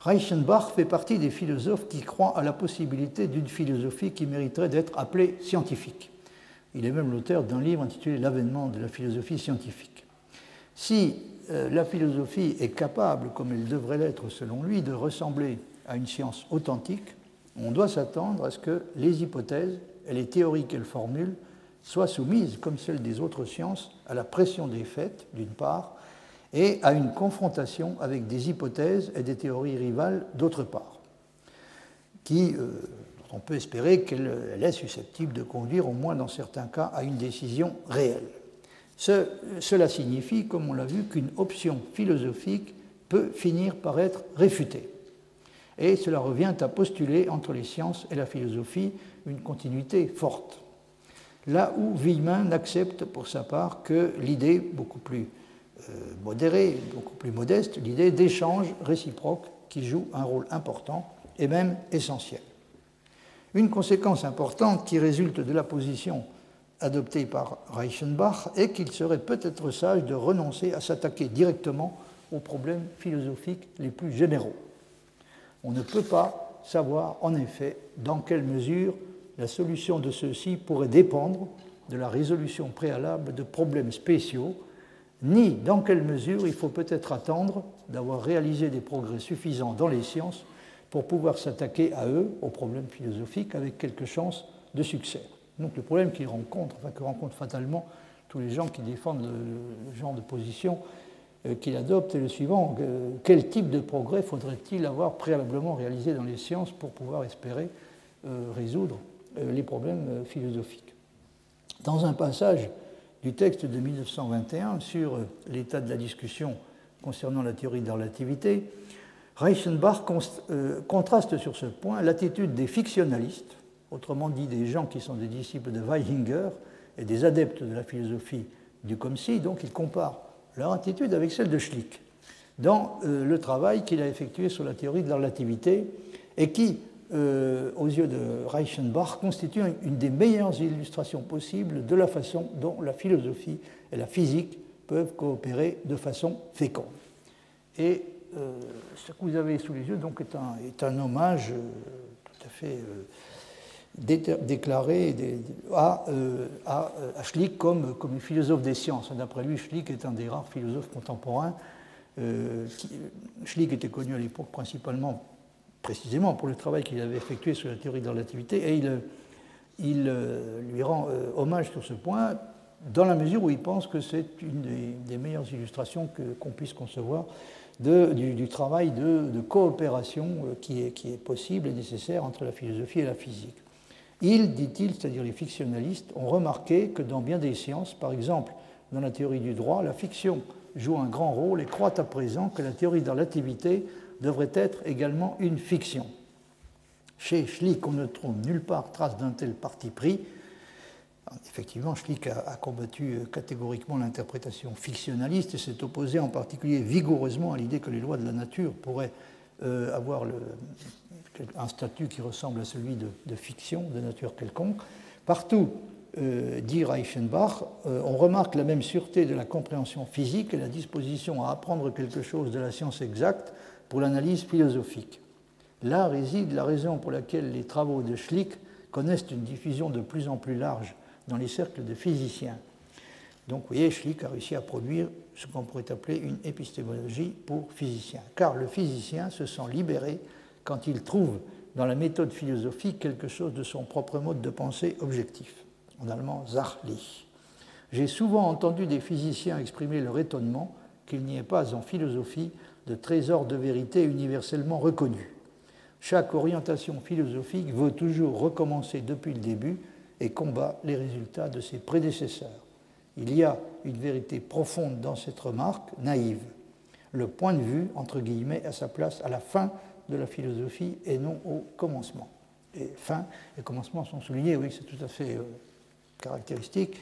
Reichenbach fait partie des philosophes qui croient à la possibilité d'une philosophie qui mériterait d'être appelée scientifique. Il est même l'auteur d'un livre intitulé L'avènement de la philosophie scientifique. Si la philosophie est capable, comme elle devrait l'être selon lui, de ressembler à une science authentique, on doit s'attendre à ce que les hypothèses et les théories qu'elle formule soient soumises, comme celles des autres sciences, à la pression des faits, d'une part, et à une confrontation avec des hypothèses et des théories rivales, d'autre part, qui, euh, on peut espérer qu'elle est susceptible de conduire, au moins dans certains cas, à une décision réelle. Cela signifie, comme on l'a vu, qu'une option philosophique peut finir par être réfutée. Et cela revient à postuler entre les sciences et la philosophie une continuité forte. Là où Villemin n'accepte pour sa part que l'idée beaucoup plus euh, modérée, beaucoup plus modeste, l'idée d'échange réciproque qui joue un rôle important et même essentiel. Une conséquence importante qui résulte de la position adoptée par Reichenbach est qu'il serait peut-être sage de renoncer à s'attaquer directement aux problèmes philosophiques les plus généraux. On ne peut pas savoir en effet dans quelle mesure la solution de ceux-ci pourrait dépendre de la résolution préalable de problèmes spéciaux, ni dans quelle mesure il faut peut-être attendre d'avoir réalisé des progrès suffisants dans les sciences pour pouvoir s'attaquer à eux, aux problèmes philosophiques, avec quelque chance de succès. Donc le problème qu'ils rencontrent, enfin que rencontrent fatalement tous les gens qui défendent le, genre de position euh, qu'il adopte est le suivant. Quel type de progrès faudrait-il avoir préalablement réalisé dans les sciences pour pouvoir espérer euh, résoudre euh, les problèmes philosophiques? Dans un passage du texte de 1921 sur l'état de la discussion concernant la théorie de la relativité, Reichenbach contraste sur ce point l'attitude des fictionnalistes, autrement dit des gens qui sont des disciples de Weihinger et des adeptes de la philosophie du comme si, donc il compare leur attitude avec celle de Schlick dans euh, le travail qu'il a effectué sur la théorie de la relativité et qui, euh, aux yeux de Reichenbach, constitue une des meilleures illustrations possibles de la façon dont la philosophie et la physique peuvent coopérer de façon féconde. Et euh, ce que vous avez sous les yeux donc, est un hommage tout à fait déclaré à, euh, à, Schlick comme, comme philosophe des sciences. D'après lui, Schlick est un des rares philosophes contemporains. Euh, Schlick était connu à l'époque principalement, précisément pour le travail qu'il avait effectué sur la théorie de la relativité, et il, euh, lui rend hommage sur ce point dans la mesure où il pense que c'est une des, meilleures illustrations qu'on puisse concevoir du, travail de, de coopération qui est, qui est, possible et nécessaire entre la philosophie et la physique. Ils, dit-il, c'est-à-dire les fictionnalistes, ont remarqué que dans bien des sciences, par exemple dans la théorie du droit, la fiction joue un grand rôle et croient à présent que la théorie de la relativité devrait être également une fiction. Chez Schlick, on ne trouve nulle part trace d'un tel parti pris. Effectivement, Schlick a, combattu catégoriquement l'interprétation fictionnaliste et s'est opposé en particulier vigoureusement à l'idée que les lois de la nature pourraient euh, avoir le, un statut qui ressemble à celui de, fiction de nature quelconque. Partout, euh, dit Reichenbach, euh, on remarque la même sûreté de la compréhension physique et la disposition à apprendre quelque chose de la science exacte pour l'analyse philosophique. Là réside la raison pour laquelle les travaux de Schlick connaissent une diffusion de plus en plus large dans les cercles de physiciens. Donc, vous voyez, Schlick a réussi à produire ce qu'on pourrait appeler une épistémologie pour physiciens, car le physicien se sent libéré quand il trouve dans la méthode philosophique quelque chose de son propre mode de pensée objectif, en allemand Sachlich. J'ai souvent entendu des physiciens exprimer leur étonnement qu'il n'y ait pas en philosophie de trésor de vérité universellement reconnu. Chaque orientation philosophique veut toujours recommencer depuis le début et combat les résultats de ses prédécesseurs. Il y a une vérité profonde dans cette remarque, naïve. Le point de vue, entre guillemets, a sa place à la fin de la philosophie et non au commencement. Et fin et commencement sont soulignés, oui, c'est tout à fait euh, caractéristique.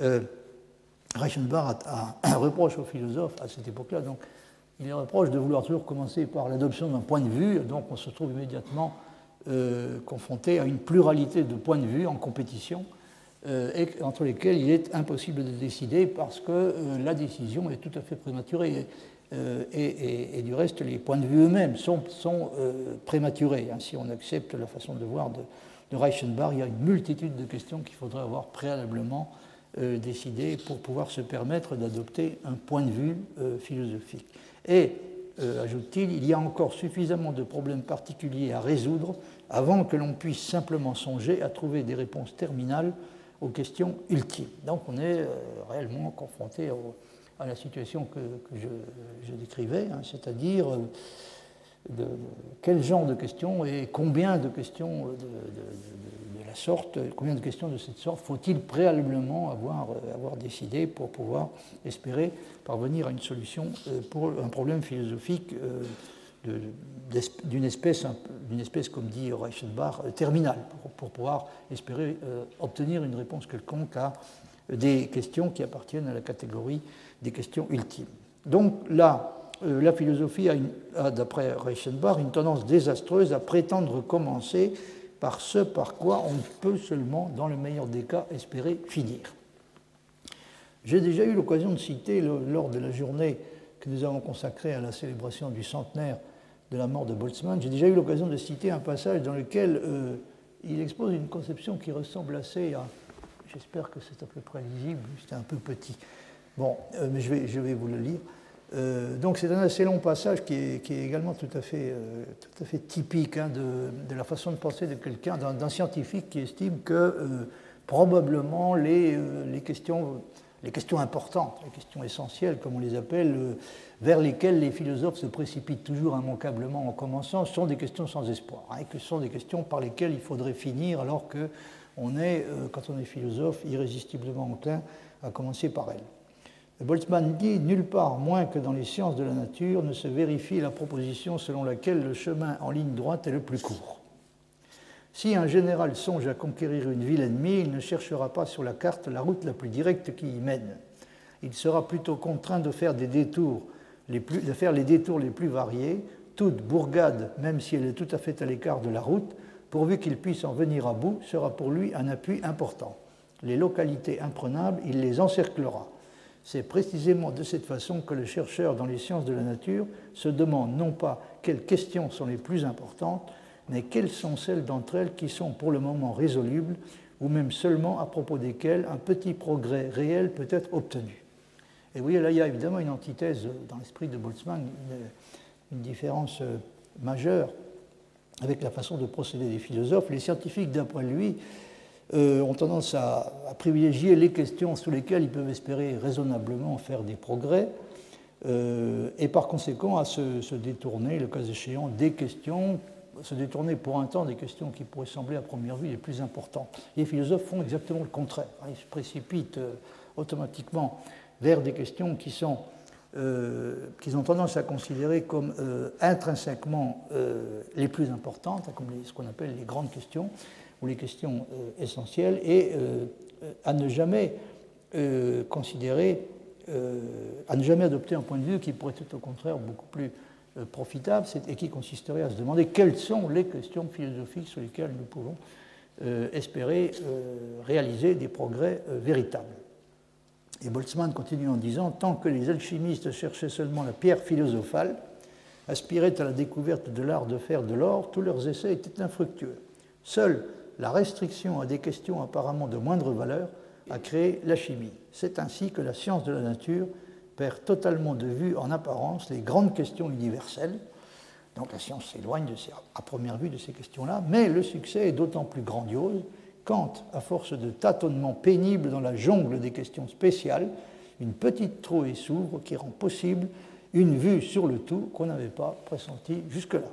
Euh, Reichenbach a, (coughs) un reproche aux philosophes à cette époque-là, donc il reproche de vouloir toujours commencer par l'adoption d'un point de vue, donc on se trouve immédiatement euh, confronté à une pluralité de points de vue en compétition, entre lesquels il est impossible de décider parce que la décision est tout à fait prématurée. Euh, et, du reste, les points de vue eux-mêmes sont, euh, prématurés. Hein. Si on accepte la façon de voir de, Reichenbach, il y a une multitude de questions qu'il faudrait avoir préalablement décidé pour pouvoir se permettre d'adopter un point de vue philosophique. Et, ajoute-t-il, il y a encore suffisamment de problèmes particuliers à résoudre avant que l'on puisse simplement songer à trouver des réponses terminales aux questions ultimes. Donc on est euh, réellement confronté à la situation que, je, décrivais, hein, c'est-à-dire euh, de, quel genre de questions et combien de questions de, la sorte, combien de questions de cette sorte faut-il préalablement avoir, euh, avoir décidé pour pouvoir espérer parvenir à une solution pour un problème philosophique d'une espèce, espèce, comme dit Reichenbach, euh, terminale, pour, pouvoir espérer euh, obtenir une réponse quelconque à des questions qui appartiennent à la catégorie des questions ultimes. Donc là, euh, la philosophie a, d'après Reichenbach, une tendance désastreuse à prétendre commencer par ce par quoi on peut seulement, dans le meilleur des cas, espérer finir. J'ai déjà eu l'occasion de citer, lors de la journée que nous avons consacrée à la célébration du centenaire de la mort de Boltzmann, j'ai déjà eu l'occasion de citer un passage dans lequel euh, il expose une conception qui ressemble assez à. J'espère que c'est à peu près lisible, c'est un peu petit. Bon, euh, mais je vais, je vais, vous le lire. Euh, donc c'est un assez long passage qui est, également tout à fait, tout à fait typique hein, de, de, la façon de penser de quelqu'un, d'un scientifique qui estime que probablement les, les questions les questions importantes, les questions essentielles, comme on les appelle, euh, vers lesquelles les philosophes se précipitent toujours immanquablement en commençant, sont des questions sans espoir, hein, et que ce sont des questions par lesquelles il faudrait finir, alors que on est, euh, quand on est philosophe, irrésistiblement enclin à commencer par elles. Boltzmann dit Nulle part, moins que dans les sciences de la nature, ne se vérifie la proposition selon laquelle le chemin en ligne droite est le plus court. Si un général songe à conquérir une ville ennemie, il ne cherchera pas sur la carte la route la plus directe qui y mène. Il sera plutôt contraint de faire, des détours de faire les détours les plus variés, toute bourgade, même si elle est tout à fait à l'écart de la route, pourvu qu'il puisse en venir à bout, sera pour lui un appui important. Les localités imprenables, il les encerclera. C'est précisément de cette façon que le chercheur dans les sciences de la nature se demande non pas quelles questions sont les plus importantes, mais quelles sont celles d'entre elles qui sont pour le moment résolubles ou même seulement à propos desquelles un petit progrès réel peut être obtenu. Et vous voyez, là, il y a évidemment une antithèse dans l'esprit de Boltzmann, une, différence euh, majeure avec la façon de procéder des philosophes. Les scientifiques, d'après lui, euh, ont tendance à, privilégier les questions sous lesquelles ils peuvent espérer raisonnablement faire des progrès, euh, et par conséquent à se, se, détourner, le cas échéant, des questions se détourner pour un temps des questions qui pourraient sembler à première vue les plus importantes. Les philosophes font exactement le contraire. Ils se précipitent euh, automatiquement vers des questions qui sont euh, qu'ils ont tendance à considérer comme euh, intrinsèquement les plus importantes, comme ce qu'on appelle les grandes questions ou les questions essentielles, et à ne jamais considérer, à ne jamais adopter un point de vue qui pourrait être au contraire beaucoup plus euh, profitable et qui consisterait à se demander quelles sont les questions philosophiques sur lesquelles nous pouvons euh, espérer euh, réaliser des progrès véritables. Et Boltzmann continue en disant Tant que les alchimistes cherchaient seulement la pierre philosophale, aspiraient à la découverte de l'art de faire de l'or, tous leurs essais étaient infructueux. Seule la restriction à des questions apparemment de moindre valeur a créé la chimie. C'est ainsi que la science de la nature perd totalement de vue en apparence les grandes questions universelles. Donc la science s'éloigne à première vue de ces questions-là, mais le succès est d'autant plus grandiose quand, à force de tâtonnements pénibles dans la jungle des questions spéciales, une petite trouée s'ouvre qui rend possible une vue sur le tout qu'on n'avait pas pressenti jusque-là.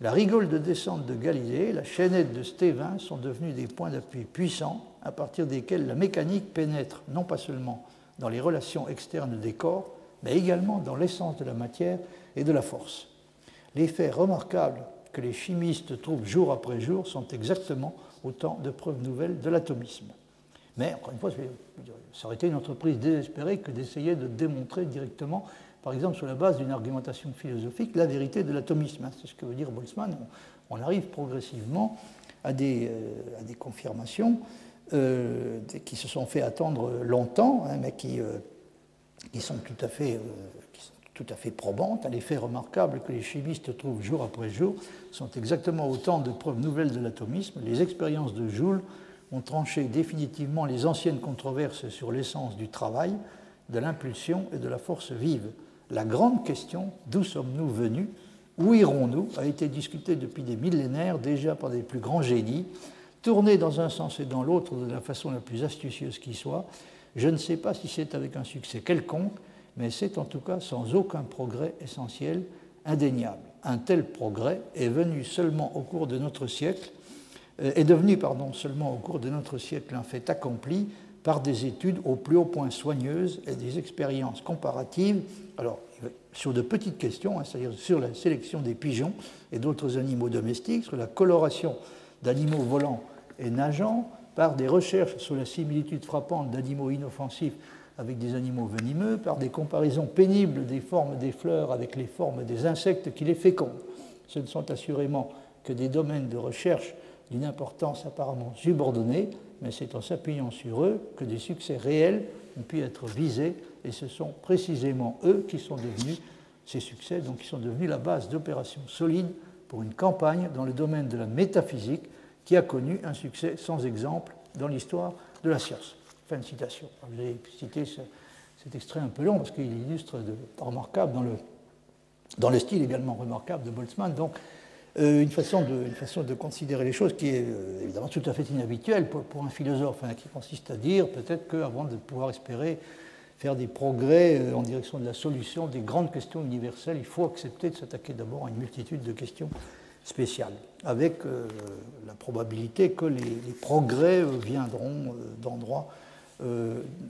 La rigole de descente de Galilée, la chaînette de Stévin sont devenus des points d'appui puissants à partir desquels la mécanique pénètre non pas seulement dans les relations externes des corps, mais également dans l'essence de la matière et de la force. Les faits remarquables que les chimistes trouvent jour après jour sont exactement autant de preuves nouvelles de l'atomisme. Mais, encore une fois, ça aurait été une entreprise désespérée que d'essayer de démontrer directement, par exemple sur la base d'une argumentation philosophique, la vérité de l'atomisme. C'est ce que veut dire Boltzmann. On arrive progressivement à des, euh, à des confirmations euh, qui se sont fait attendre longtemps, hein, mais qui, euh, qui, sont tout à fait, tout à fait probantes. Les faits remarquables que les chimistes trouvent jour après jour sont exactement autant de preuves nouvelles de l'atomisme. Les expériences de Joule ont tranché définitivement les anciennes controverses sur l'essence du travail, de l'impulsion et de la force vive. La grande question, d'où sommes-nous venus Où irons-nous a été discutée depuis des millénaires déjà par des plus grands génies, tournée dans un sens et dans l'autre de la façon la plus astucieuse qui soit. Je ne sais pas si c'est avec un succès quelconque, mais c'est en tout cas sans aucun progrès essentiel indéniable. Un tel progrès est venu seulement au cours de notre siècle, euh, est devenu pardon, seulement au cours de notre siècle un fait accompli par des études au plus haut point soigneuses et des expériences comparatives, alors sur de petites questions, hein, c'est-à-dire sur la sélection des pigeons et d'autres animaux domestiques, sur la coloration d'animaux volants et nageants, par des recherches sur la similitude frappante d'animaux inoffensifs avec des animaux venimeux, par des comparaisons pénibles des formes des fleurs avec les formes des insectes qui les fécondent. Ce ne sont assurément que des domaines de recherche d'une importance apparemment subordonnée, mais c'est en s'appuyant sur eux que des succès réels ont pu être visés, et ce sont précisément eux qui sont devenus, ces succès, donc qui sont devenus la base d'opérations solides pour une campagne dans le domaine de la métaphysique qui a connu un succès sans exemple dans l'histoire de la science. Fin de citation. Vous avez cité cet extrait un peu long parce qu'il illustre de, remarquable dans le, dans le style également remarquable de Boltzmann. Donc, euh, une, façon de, une, façon de, considérer les choses qui est euh, évidemment tout à fait inhabituelle pour, pour un philosophe, hein, qui consiste à dire peut-être qu'avant de pouvoir espérer faire des progrès euh, en direction de la solution des grandes questions universelles, il faut accepter de s'attaquer d'abord à une multitude de questions spéciales, avec la probabilité que les progrès viendront d'endroits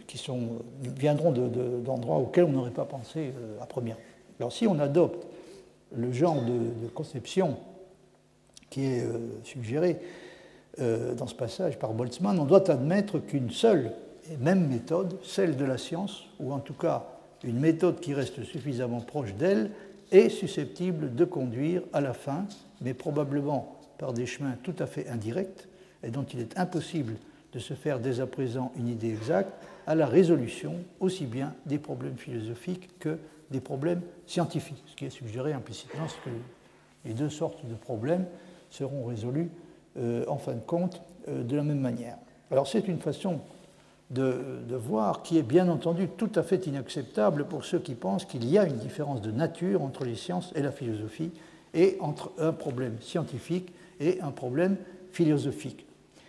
qui sont, viendront d'endroits auxquels on n'aurait pas pensé à première. Alors si on adopte le genre de, conception qui est euh, suggéré euh, dans ce passage par Boltzmann, on doit admettre qu'une seule et même méthode, celle de la science, ou en tout cas une méthode qui reste suffisamment proche d'elle, est susceptible de conduire à la fin, mais probablement par des chemins tout à fait indirects, et dont il est impossible de se faire dès à présent une idée exacte, à la résolution aussi bien des problèmes philosophiques que des problèmes scientifiques, ce qui est suggéré implicitement, c'est que les deux sortes de problèmes seront résolus euh, en fin de compte euh, de la même manière. Alors c'est une façon de, voir qui est bien entendu tout à fait inacceptable pour ceux qui pensent qu'il y a une différence de nature entre les sciences et la philosophie et entre un problème scientifique et un problème philosophique,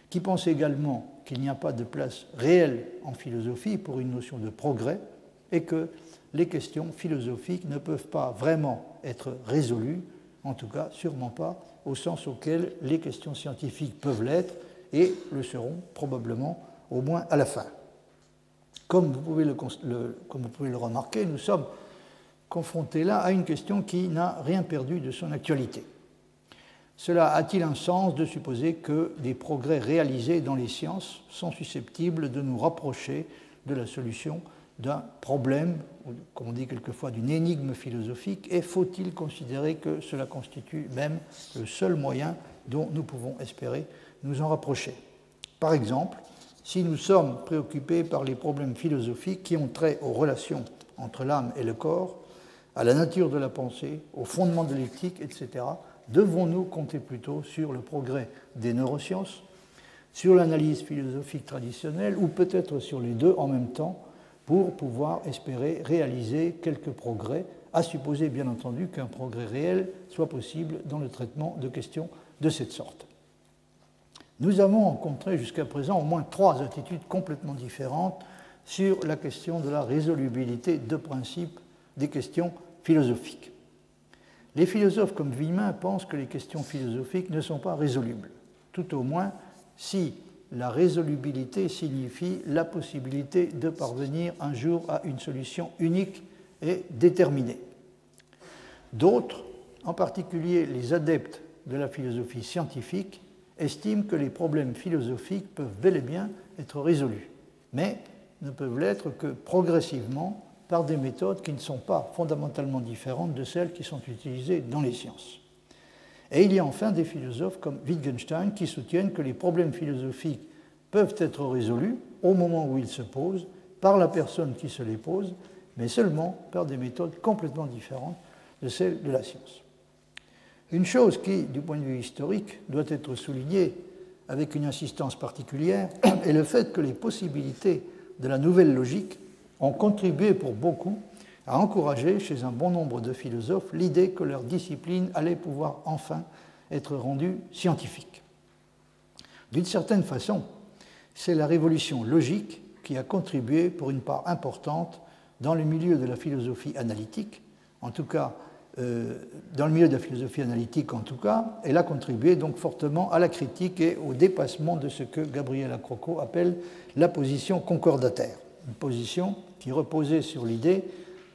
qui pensent également qu'il n'y a pas de place réelle en philosophie pour une notion de progrès et que les questions philosophiques ne peuvent pas vraiment être résolues, en tout cas sûrement pas au sens auquel les questions scientifiques peuvent l'être et le seront probablement au moins à la fin. Comme vous pouvez le, pouvez le remarquer, nous sommes confrontés là à une question qui n'a rien perdu de son actualité. Cela a-t-il un sens de supposer que des progrès réalisés dans les sciences sont susceptibles de nous rapprocher de la solution d'un problème, comme on dit quelquefois d'une énigme philosophique, et faut-il considérer que cela constitue même le seul moyen dont nous pouvons espérer nous en rapprocher? Par exemple, si nous sommes préoccupés par les problèmes philosophiques qui ont trait aux relations entre l'âme et le corps, à la nature de la pensée, au fondement de l'éthique, etc., devons-nous compter plutôt sur le progrès des neurosciences, sur l'analyse philosophique traditionnelle, ou peut-être sur les deux en même temps, pour pouvoir espérer réaliser quelques progrès, à supposer bien entendu qu'un progrès réel soit possible dans le traitement de questions de cette sorte. Nous avons rencontré jusqu'à présent au moins trois attitudes complètement différentes sur la question de la résolubilité de principe des questions philosophiques. Les philosophes comme Villemin pensent que les questions philosophiques ne sont pas résolubles, tout au moins si la résolubilité signifie la possibilité de parvenir un jour à une solution unique et déterminée. D'autres, en particulier les adeptes de la philosophie scientifique, estiment que les problèmes philosophiques peuvent bel et bien être résolus, mais ne peuvent l'être que progressivement par des méthodes qui ne sont pas fondamentalement différentes de celles qui sont utilisées dans les sciences. Et il y a enfin des philosophes comme Wittgenstein qui soutiennent que les problèmes philosophiques peuvent être résolus au moment où ils se posent par la personne qui se les pose, mais seulement par des méthodes complètement différentes de celles de la science. Une chose qui, du point de vue historique, doit être soulignée avec une insistance particulière est le fait que les possibilités de la nouvelle logique ont contribué pour beaucoup à encourager chez un bon nombre de philosophes l'idée que leur discipline allait pouvoir enfin être rendue scientifique. D'une certaine façon, c'est la révolution logique qui a contribué pour une part importante dans le milieu de la philosophie analytique, en tout cas euh, dans le milieu de la philosophie analytique en tout cas, elle a contribué donc fortement à la critique et au dépassement de ce que Gabriel Acroco appelle la position concordataire, une position qui reposait sur l'idée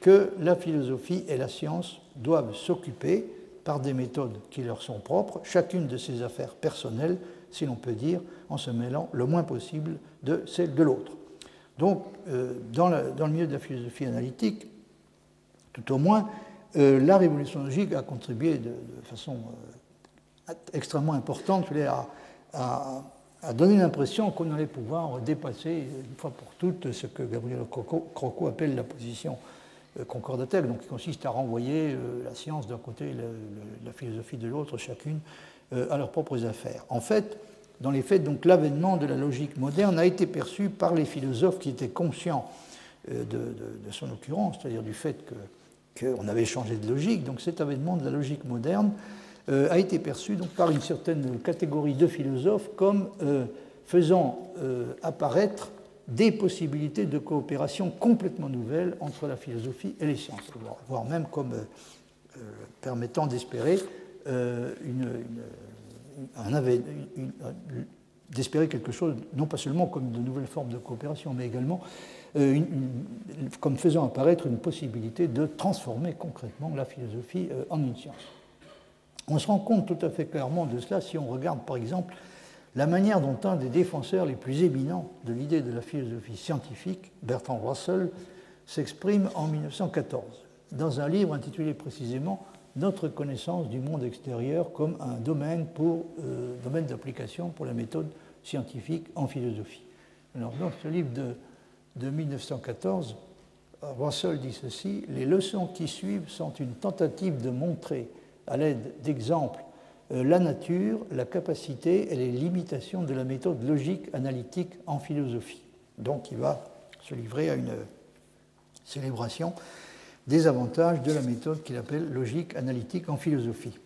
que la philosophie et la science doivent s'occuper, par des méthodes qui leur sont propres, chacune de ces affaires personnelles, si l'on peut dire, en se mêlant le moins possible de celle de l'autre. Donc, euh, dans, le milieu de la philosophie analytique, tout au moins, euh, la révolution logique a contribué de, façon euh, extrêmement importante à, donner l'impression qu'on allait pouvoir dépasser une fois pour toutes ce que Gabriel Croco appelle la position concordataire, donc qui consiste à renvoyer la science d'un côté et la philosophie de l'autre, chacune à leurs propres affaires. En fait, dans les faits, l'avènement de la logique moderne a été perçu par les philosophes qui étaient conscients euh, de, son occurrence, c'est-à-dire du fait qu'on avait changé de logique. Donc cet avènement de la logique moderne euh, a été perçu donc, par une certaine catégorie de philosophes comme euh, faisant apparaître des possibilités de coopération complètement nouvelles entre la philosophie et les sciences, voire même comme permettant d'espérer quelque chose, non pas seulement comme de nouvelles formes de coopération, mais également euh, comme faisant apparaître une possibilité de transformer concrètement la philosophie euh, en une science. On se rend compte tout à fait clairement de cela si on regarde par exemple la manière dont un des défenseurs les plus éminents de l'idée de la philosophie scientifique, Bertrand Russell, s'exprime en 1914 dans un livre intitulé précisément notre connaissance du monde extérieur comme un domaine, pour, euh, d'application pour la méthode scientifique en philosophie. Alors, dans ce livre de 1914, Russell dit ceci Les leçons qui suivent sont une tentative de montrer, à l'aide d'exemples, euh, la nature, la capacité et les limitations de la méthode logique analytique en philosophie. Donc, il va se livrer à une célébration des avantages de la méthode qu'il appelle logique analytique en philosophie.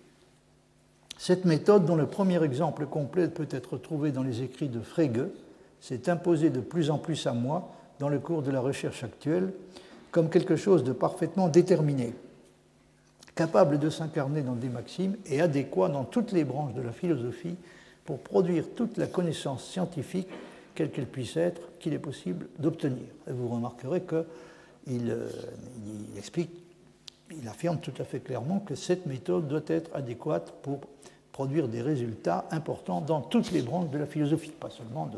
Cette méthode, dont le premier exemple complet peut être trouvé dans les écrits de Frege, s'est imposée de plus en plus à moi dans le cours de la recherche actuelle comme quelque chose de parfaitement déterminé, capable de s'incarner dans des maximes et adéquat dans toutes les branches de la philosophie pour produire toute la connaissance scientifique, quelle qu'elle puisse être, qu'il est possible d'obtenir. Vous remarquerez que euh, il, affirme tout à fait clairement que cette méthode doit être adéquate pour produire des résultats importants dans toutes les branches de la philosophie, pas seulement,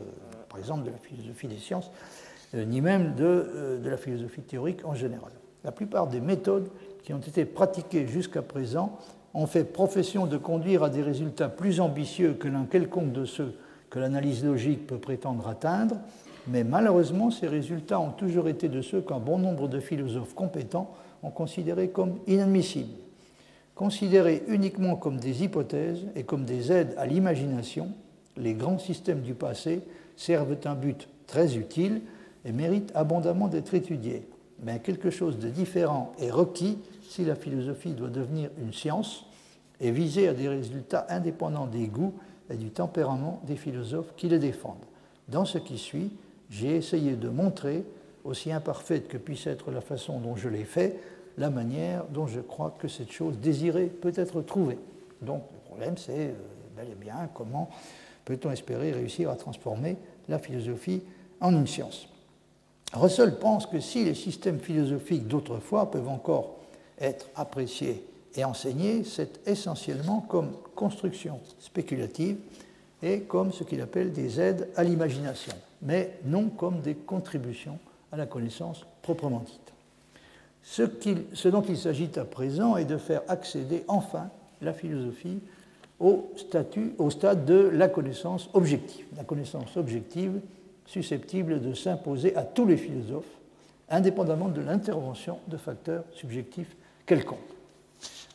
par exemple, de la philosophie des sciences, euh, ni même euh, de, la philosophie théorique en général. La plupart des méthodes qui ont été pratiquées jusqu'à présent ont fait profession de conduire à des résultats plus ambitieux que l'un quelconque de ceux que l'analyse logique peut prétendre atteindre, mais malheureusement, ces résultats ont toujours été de ceux qu'un bon nombre de philosophes compétents ont considérés comme inadmissibles. Considérés uniquement comme des hypothèses et comme des aides à l'imagination, les grands systèmes du passé servent un but très utile et méritent abondamment d'être étudiés. Mais quelque chose de différent est requis si la philosophie doit devenir une science et viser à des résultats indépendants des goûts et du tempérament des philosophes qui les défendent. Dans ce qui suit, j'ai essayé de montrer, aussi imparfaite que puisse être la façon dont je l'ai fait, la manière dont je crois que cette chose désirée peut être trouvée. Donc le problème, c'est euh, bel et bien comment peut-on espérer réussir à transformer la philosophie en une science? Russell pense que si les systèmes philosophiques d'autrefois peuvent encore être appréciés et enseignés, c'est essentiellement comme construction spéculative et comme ce qu'il appelle des aides à l'imagination mais non comme des contributions à la connaissance proprement dite. Ce, dont il s'agit à présent est de faire accéder enfin la philosophie au, statut, au stade de la connaissance objective, la connaissance objective susceptible de s'imposer à tous les philosophes, indépendamment de l'intervention de facteurs subjectifs quelconques.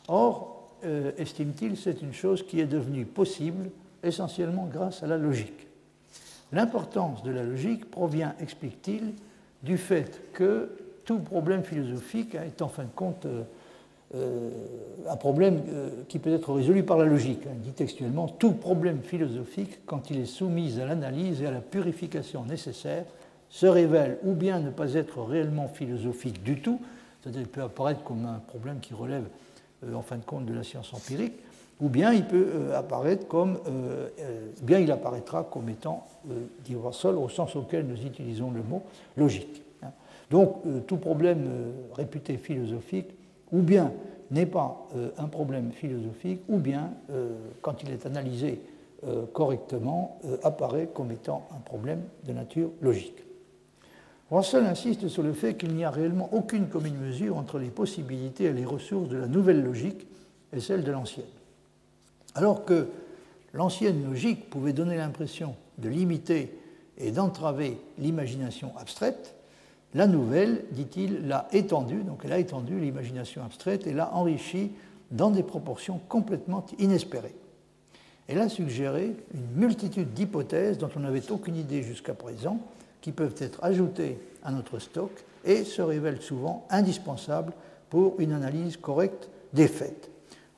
Or, euh, estime-t-il, c'est une chose qui est devenue possible essentiellement grâce à la logique. L'importance de la logique provient, explique-t-il, du fait que tout problème philosophique est en fin de compte euh, un problème euh, qui peut être résolu par la logique. Il dit textuellement tout problème philosophique, quand il est soumis à l'analyse et à la purification nécessaire, se révèle ou bien ne pas être réellement philosophique du tout, c'est-à-dire peut apparaître comme un problème qui relève en fin de compte de la science empirique, ou bien il peut apparaître comme, bien il apparaîtra comme étant, dit Russell, au sens auquel nous utilisons le mot logique. Donc euh, tout problème euh, réputé philosophique, ou bien n'est pas euh, un problème philosophique, ou bien, quand il est analysé correctement, apparaît comme étant un problème de nature logique. Russell insiste sur le fait qu'il n'y a réellement aucune commune mesure entre les possibilités et les ressources de la nouvelle logique et celle de l'ancienne. Alors que l'ancienne logique pouvait donner l'impression de limiter et d'entraver l'imagination abstraite, la nouvelle, dit-il, l'a étendue, donc elle a étendu l'imagination abstraite et l'a enrichie dans des proportions complètement inespérées. Elle a suggéré une multitude d'hypothèses dont on n'avait aucune idée jusqu'à présent, qui peuvent être ajoutées à notre stock et se révèlent souvent indispensables pour une analyse correcte des faits.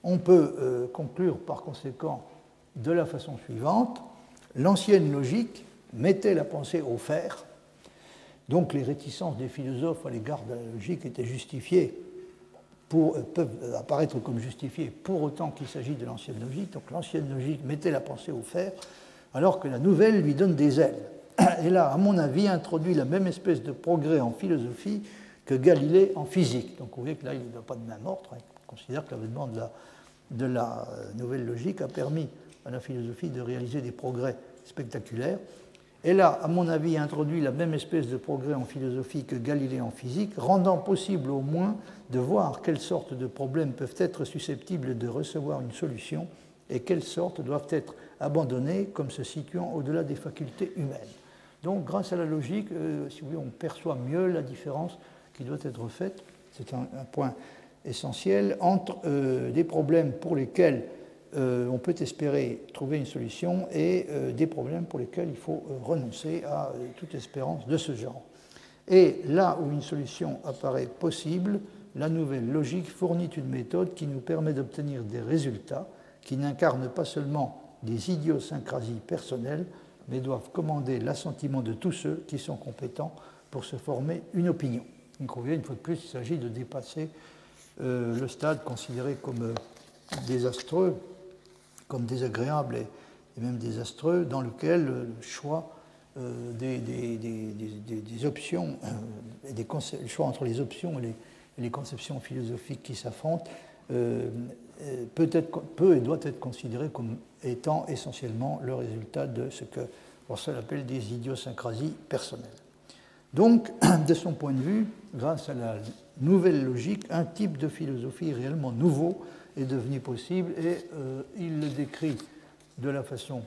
On peut euh, conclure par conséquent de la façon suivante. L'ancienne logique mettait la pensée au fer donc les réticences des philosophes à l'égard de la logique étaient justifiées, euh, peuvent apparaître comme justifiées pour autant qu'il s'agit de l'ancienne logique. Donc l'ancienne logique mettait la pensée au fer, alors que la nouvelle lui donne des ailes. Et là, à mon avis, introduit la même espèce de progrès en philosophie que Galilée en physique. Donc vous voyez que là, il n'y a pas de main morte. Hein. On considère que l'avènement de la, de la euh, nouvelle logique a permis à la philosophie de réaliser des progrès spectaculaires. Elle a, à mon avis, introduit la même espèce de progrès en philosophie que Galilée en physique, rendant possible au moins de voir quelles sortes de problèmes peuvent être susceptibles de recevoir une solution et quelles sortes doivent être abandonnées comme se situant au-delà des facultés humaines. Donc, grâce à la logique, euh, si vous voulez, on perçoit mieux la différence qui doit être faite. C'est un, point essentiel entre euh, des problèmes pour lesquels euh, on peut espérer trouver une solution et euh, des problèmes pour lesquels il faut euh, renoncer à toute espérance de ce genre. Et là où une solution apparaît possible, la nouvelle logique fournit une méthode qui nous permet d'obtenir des résultats qui n'incarnent pas seulement des idiosyncrasies personnelles, mais doivent commander l'assentiment de tous ceux qui sont compétents pour se former une opinion. Donc, une fois de plus, il s'agit de dépasser le stade considéré comme désastreux comme désagréable et, même désastreux, dans lequel le choix euh, des, options, euh, et des choix entre les options et les, conceptions philosophiques qui s'affrontent euh, peut, être, peut et doit être considéré comme étant essentiellement le résultat de ce que Russell appelle des idiosyncrasies personnelles. Donc, (clears throat) de son point de vue, grâce à la nouvelle logique, un type de philosophie réellement nouveau est devenu possible et euh, il le décrit de la façon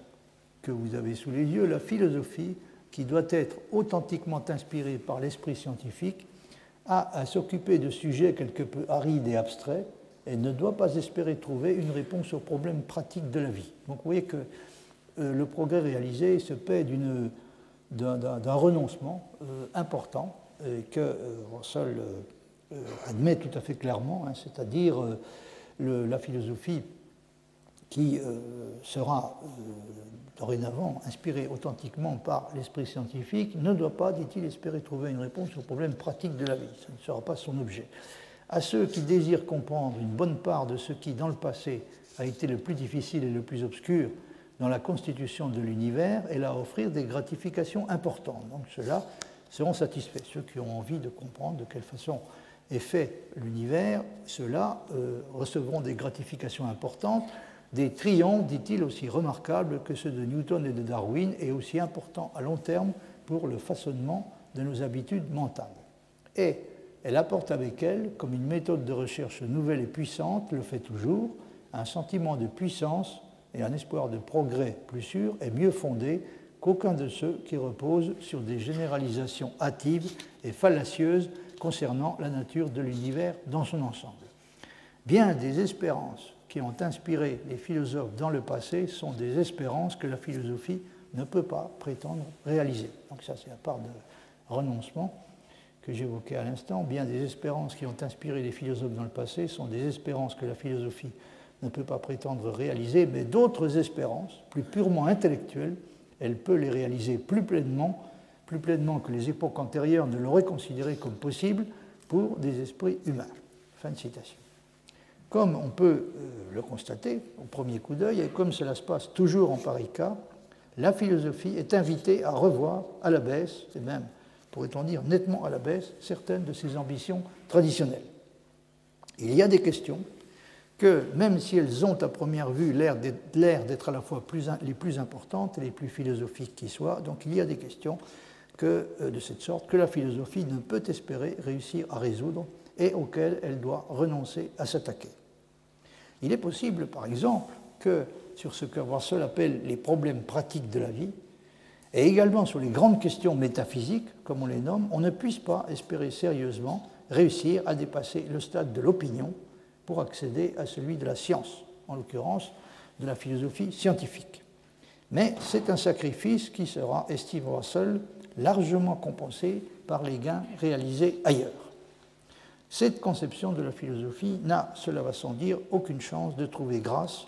que vous avez sous les yeux, la philosophie qui doit être authentiquement inspirée par l'esprit scientifique a à s'occuper de sujets quelque peu arides et abstraits et ne doit pas espérer trouver une réponse aux problèmes pratiques de la vie. Donc vous voyez que euh, le progrès réalisé se paie d'un renoncement euh, important et que Russell admet tout à fait clairement, hein, c'est-à-dire la philosophie qui euh, sera euh, dorénavant inspirée authentiquement par l'esprit scientifique ne doit pas, dit-il, espérer trouver une réponse aux problèmes pratiques de la vie. Ce ne sera pas son objet. À ceux qui désirent comprendre une bonne part de ce qui, dans le passé, a été le plus difficile et le plus obscur dans la constitution de l'univers, elle a à offrir des gratifications importantes. Donc ceux-là seront satisfaits. Ceux qui ont envie de comprendre de quelle façon est fait l'univers, ceux-là euh, recevront des gratifications importantes, des triomphes, dit-il, aussi remarquables que ceux de Newton et de Darwin, et aussi importants à long terme pour le façonnement de nos habitudes mentales. Et elle apporte avec elle, comme une méthode de recherche nouvelle et puissante, le fait toujours, un sentiment de puissance et un espoir de progrès plus sûr et mieux fondé qu'aucun de ceux qui reposent sur des généralisations hâtives et fallacieuses concernant la nature de l'univers dans son ensemble. Bien des espérances qui ont inspiré les philosophes dans le passé sont des espérances que la philosophie ne peut pas prétendre réaliser. Donc ça, c'est la part de renoncement que j'évoquais à l'instant. Bien des espérances qui ont inspiré les philosophes dans le passé sont des espérances que la philosophie ne peut pas prétendre réaliser, mais d'autres espérances, plus purement intellectuelles, elle peut les réaliser plus pleinement, plus pleinement que les époques antérieures ne l'auraient considéré comme possible pour des esprits humains. Fin de citation. Comme on peut euh, le constater au premier coup d'œil, et comme cela se passe toujours en pareil cas, la philosophie est invitée à revoir à la baisse, et même, pourrait-on dire, nettement à la baisse, certaines de ses ambitions traditionnelles. Il y a des questions que, même si elles ont à première vue l'air d'être à la fois les plus importantes et les plus philosophiques qui soient, donc il y a des questions que, euh, de cette sorte que la philosophie ne peut espérer réussir à résoudre et auxquelles elle doit renoncer à s'attaquer. Il est possible, par exemple, que sur ce que Russell appelle les problèmes pratiques de la vie, et également sur les grandes questions métaphysiques, comme on les nomme, on ne puisse pas espérer sérieusement réussir à dépasser le stade de l'opinion pour accéder à celui de la science, en l'occurrence de la philosophie scientifique. Mais c'est un sacrifice qui sera, estime Russell, largement compensé par les gains réalisés ailleurs. Cette conception de la philosophie n'a, cela va sans dire, aucune chance de trouver grâce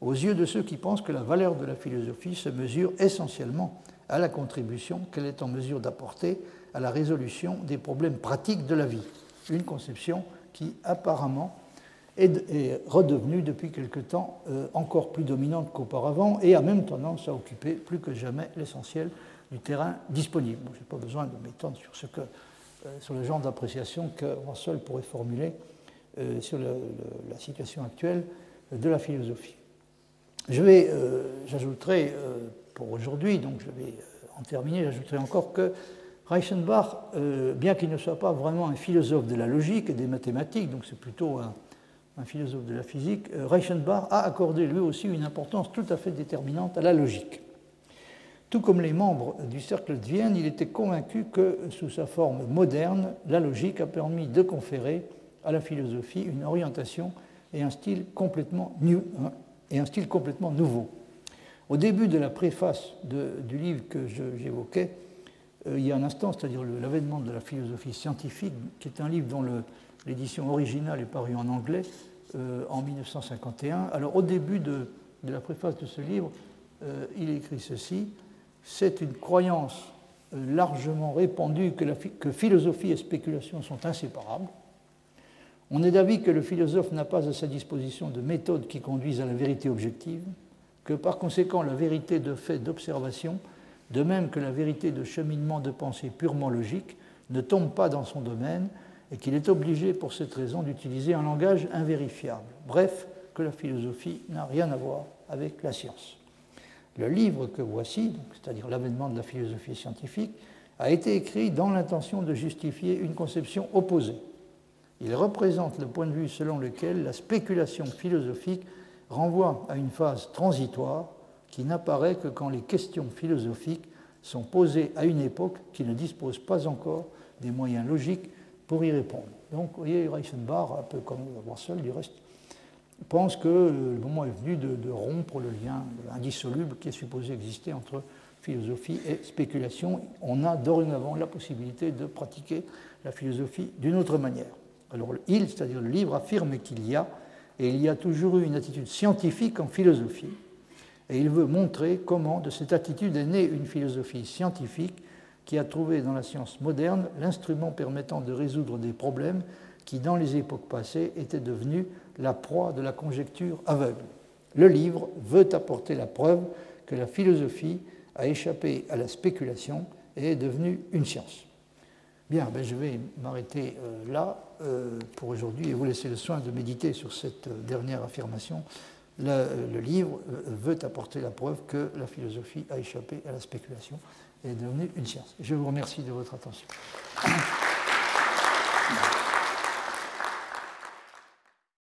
aux yeux de ceux qui pensent que la valeur de la philosophie se mesure essentiellement à la contribution qu'elle est en mesure d'apporter à la résolution des problèmes pratiques de la vie. Une conception qui apparemment est, redevenue depuis quelque temps euh, encore plus dominante qu'auparavant et a même tendance à occuper plus que jamais l'essentiel du terrain disponible. je n'ai pas besoin de m'étendre sur, euh, sur le genre d'appréciation que Russell pourrait formuler euh, sur la situation actuelle de la philosophie. J'ajouterai pour aujourd'hui, donc je vais en terminer, j'ajouterai encore que Reichenbach, bien qu'il ne soit pas vraiment un philosophe de la logique et des mathématiques, donc c'est plutôt un, philosophe de la physique, euh, Reichenbach a accordé lui aussi une importance tout à fait déterminante à la logique. Tout comme les membres du cercle de Vienne, il était convaincu que, sous sa forme moderne, la logique a permis de conférer à la philosophie une orientation et un style complètement, new, hein, et un style complètement nouveau. Au début de la préface du livre que j'évoquais, euh, il y a un instant, c'est-à-dire l'avènement de la philosophie scientifique, qui est un livre dont L'édition originale est parue en anglais euh, en 1951. Alors au début de, la préface de ce livre, euh, il écrit ceci. C'est une croyance euh, largement répandue que, philosophie et spéculation sont inséparables. On est d'avis que le philosophe n'a pas à sa disposition de méthodes qui conduisent à la vérité objective, que par conséquent la vérité de fait d'observation, de même que la vérité de cheminement de pensée purement logique, ne tombe pas dans son domaine, et qu'il est obligé pour cette raison d'utiliser un langage invérifiable. Bref, que la philosophie n'a rien à voir avec la science. Le livre que voici, c'est-à-dire l'avènement de la philosophie scientifique, a été écrit dans l'intention de justifier une conception opposée. Il représente le point de vue selon lequel la spéculation philosophique renvoie à une phase transitoire qui n'apparaît que quand les questions philosophiques sont posées à une époque qui ne dispose pas encore des moyens logiques pour y répondre. Donc, vous voyez, Reichenbach, un peu comme Russell du reste, pense que le moment est venu de, rompre le lien indissoluble qui est supposé exister entre philosophie et spéculation. On a dorénavant la possibilité de pratiquer la philosophie d'une autre manière. Alors, il, c'est-à-dire le livre, affirme qu'il y a, et il y a toujours eu une attitude scientifique en philosophie, et il veut montrer comment de cette attitude est née une philosophie scientifique qui a trouvé dans la science moderne l'instrument permettant de résoudre des problèmes qui, dans les époques passées, étaient devenus la proie de la conjecture aveugle. Le livre veut apporter la preuve que la philosophie a échappé à la spéculation et est devenue une science. Bien, ben je vais m'arrêter euh, là euh, pour aujourd'hui et vous laisser le soin de méditer sur cette euh, dernière affirmation. le livre veut apporter la preuve que la philosophie a échappé à la spéculation est devenue une science. Je vous remercie de votre attention.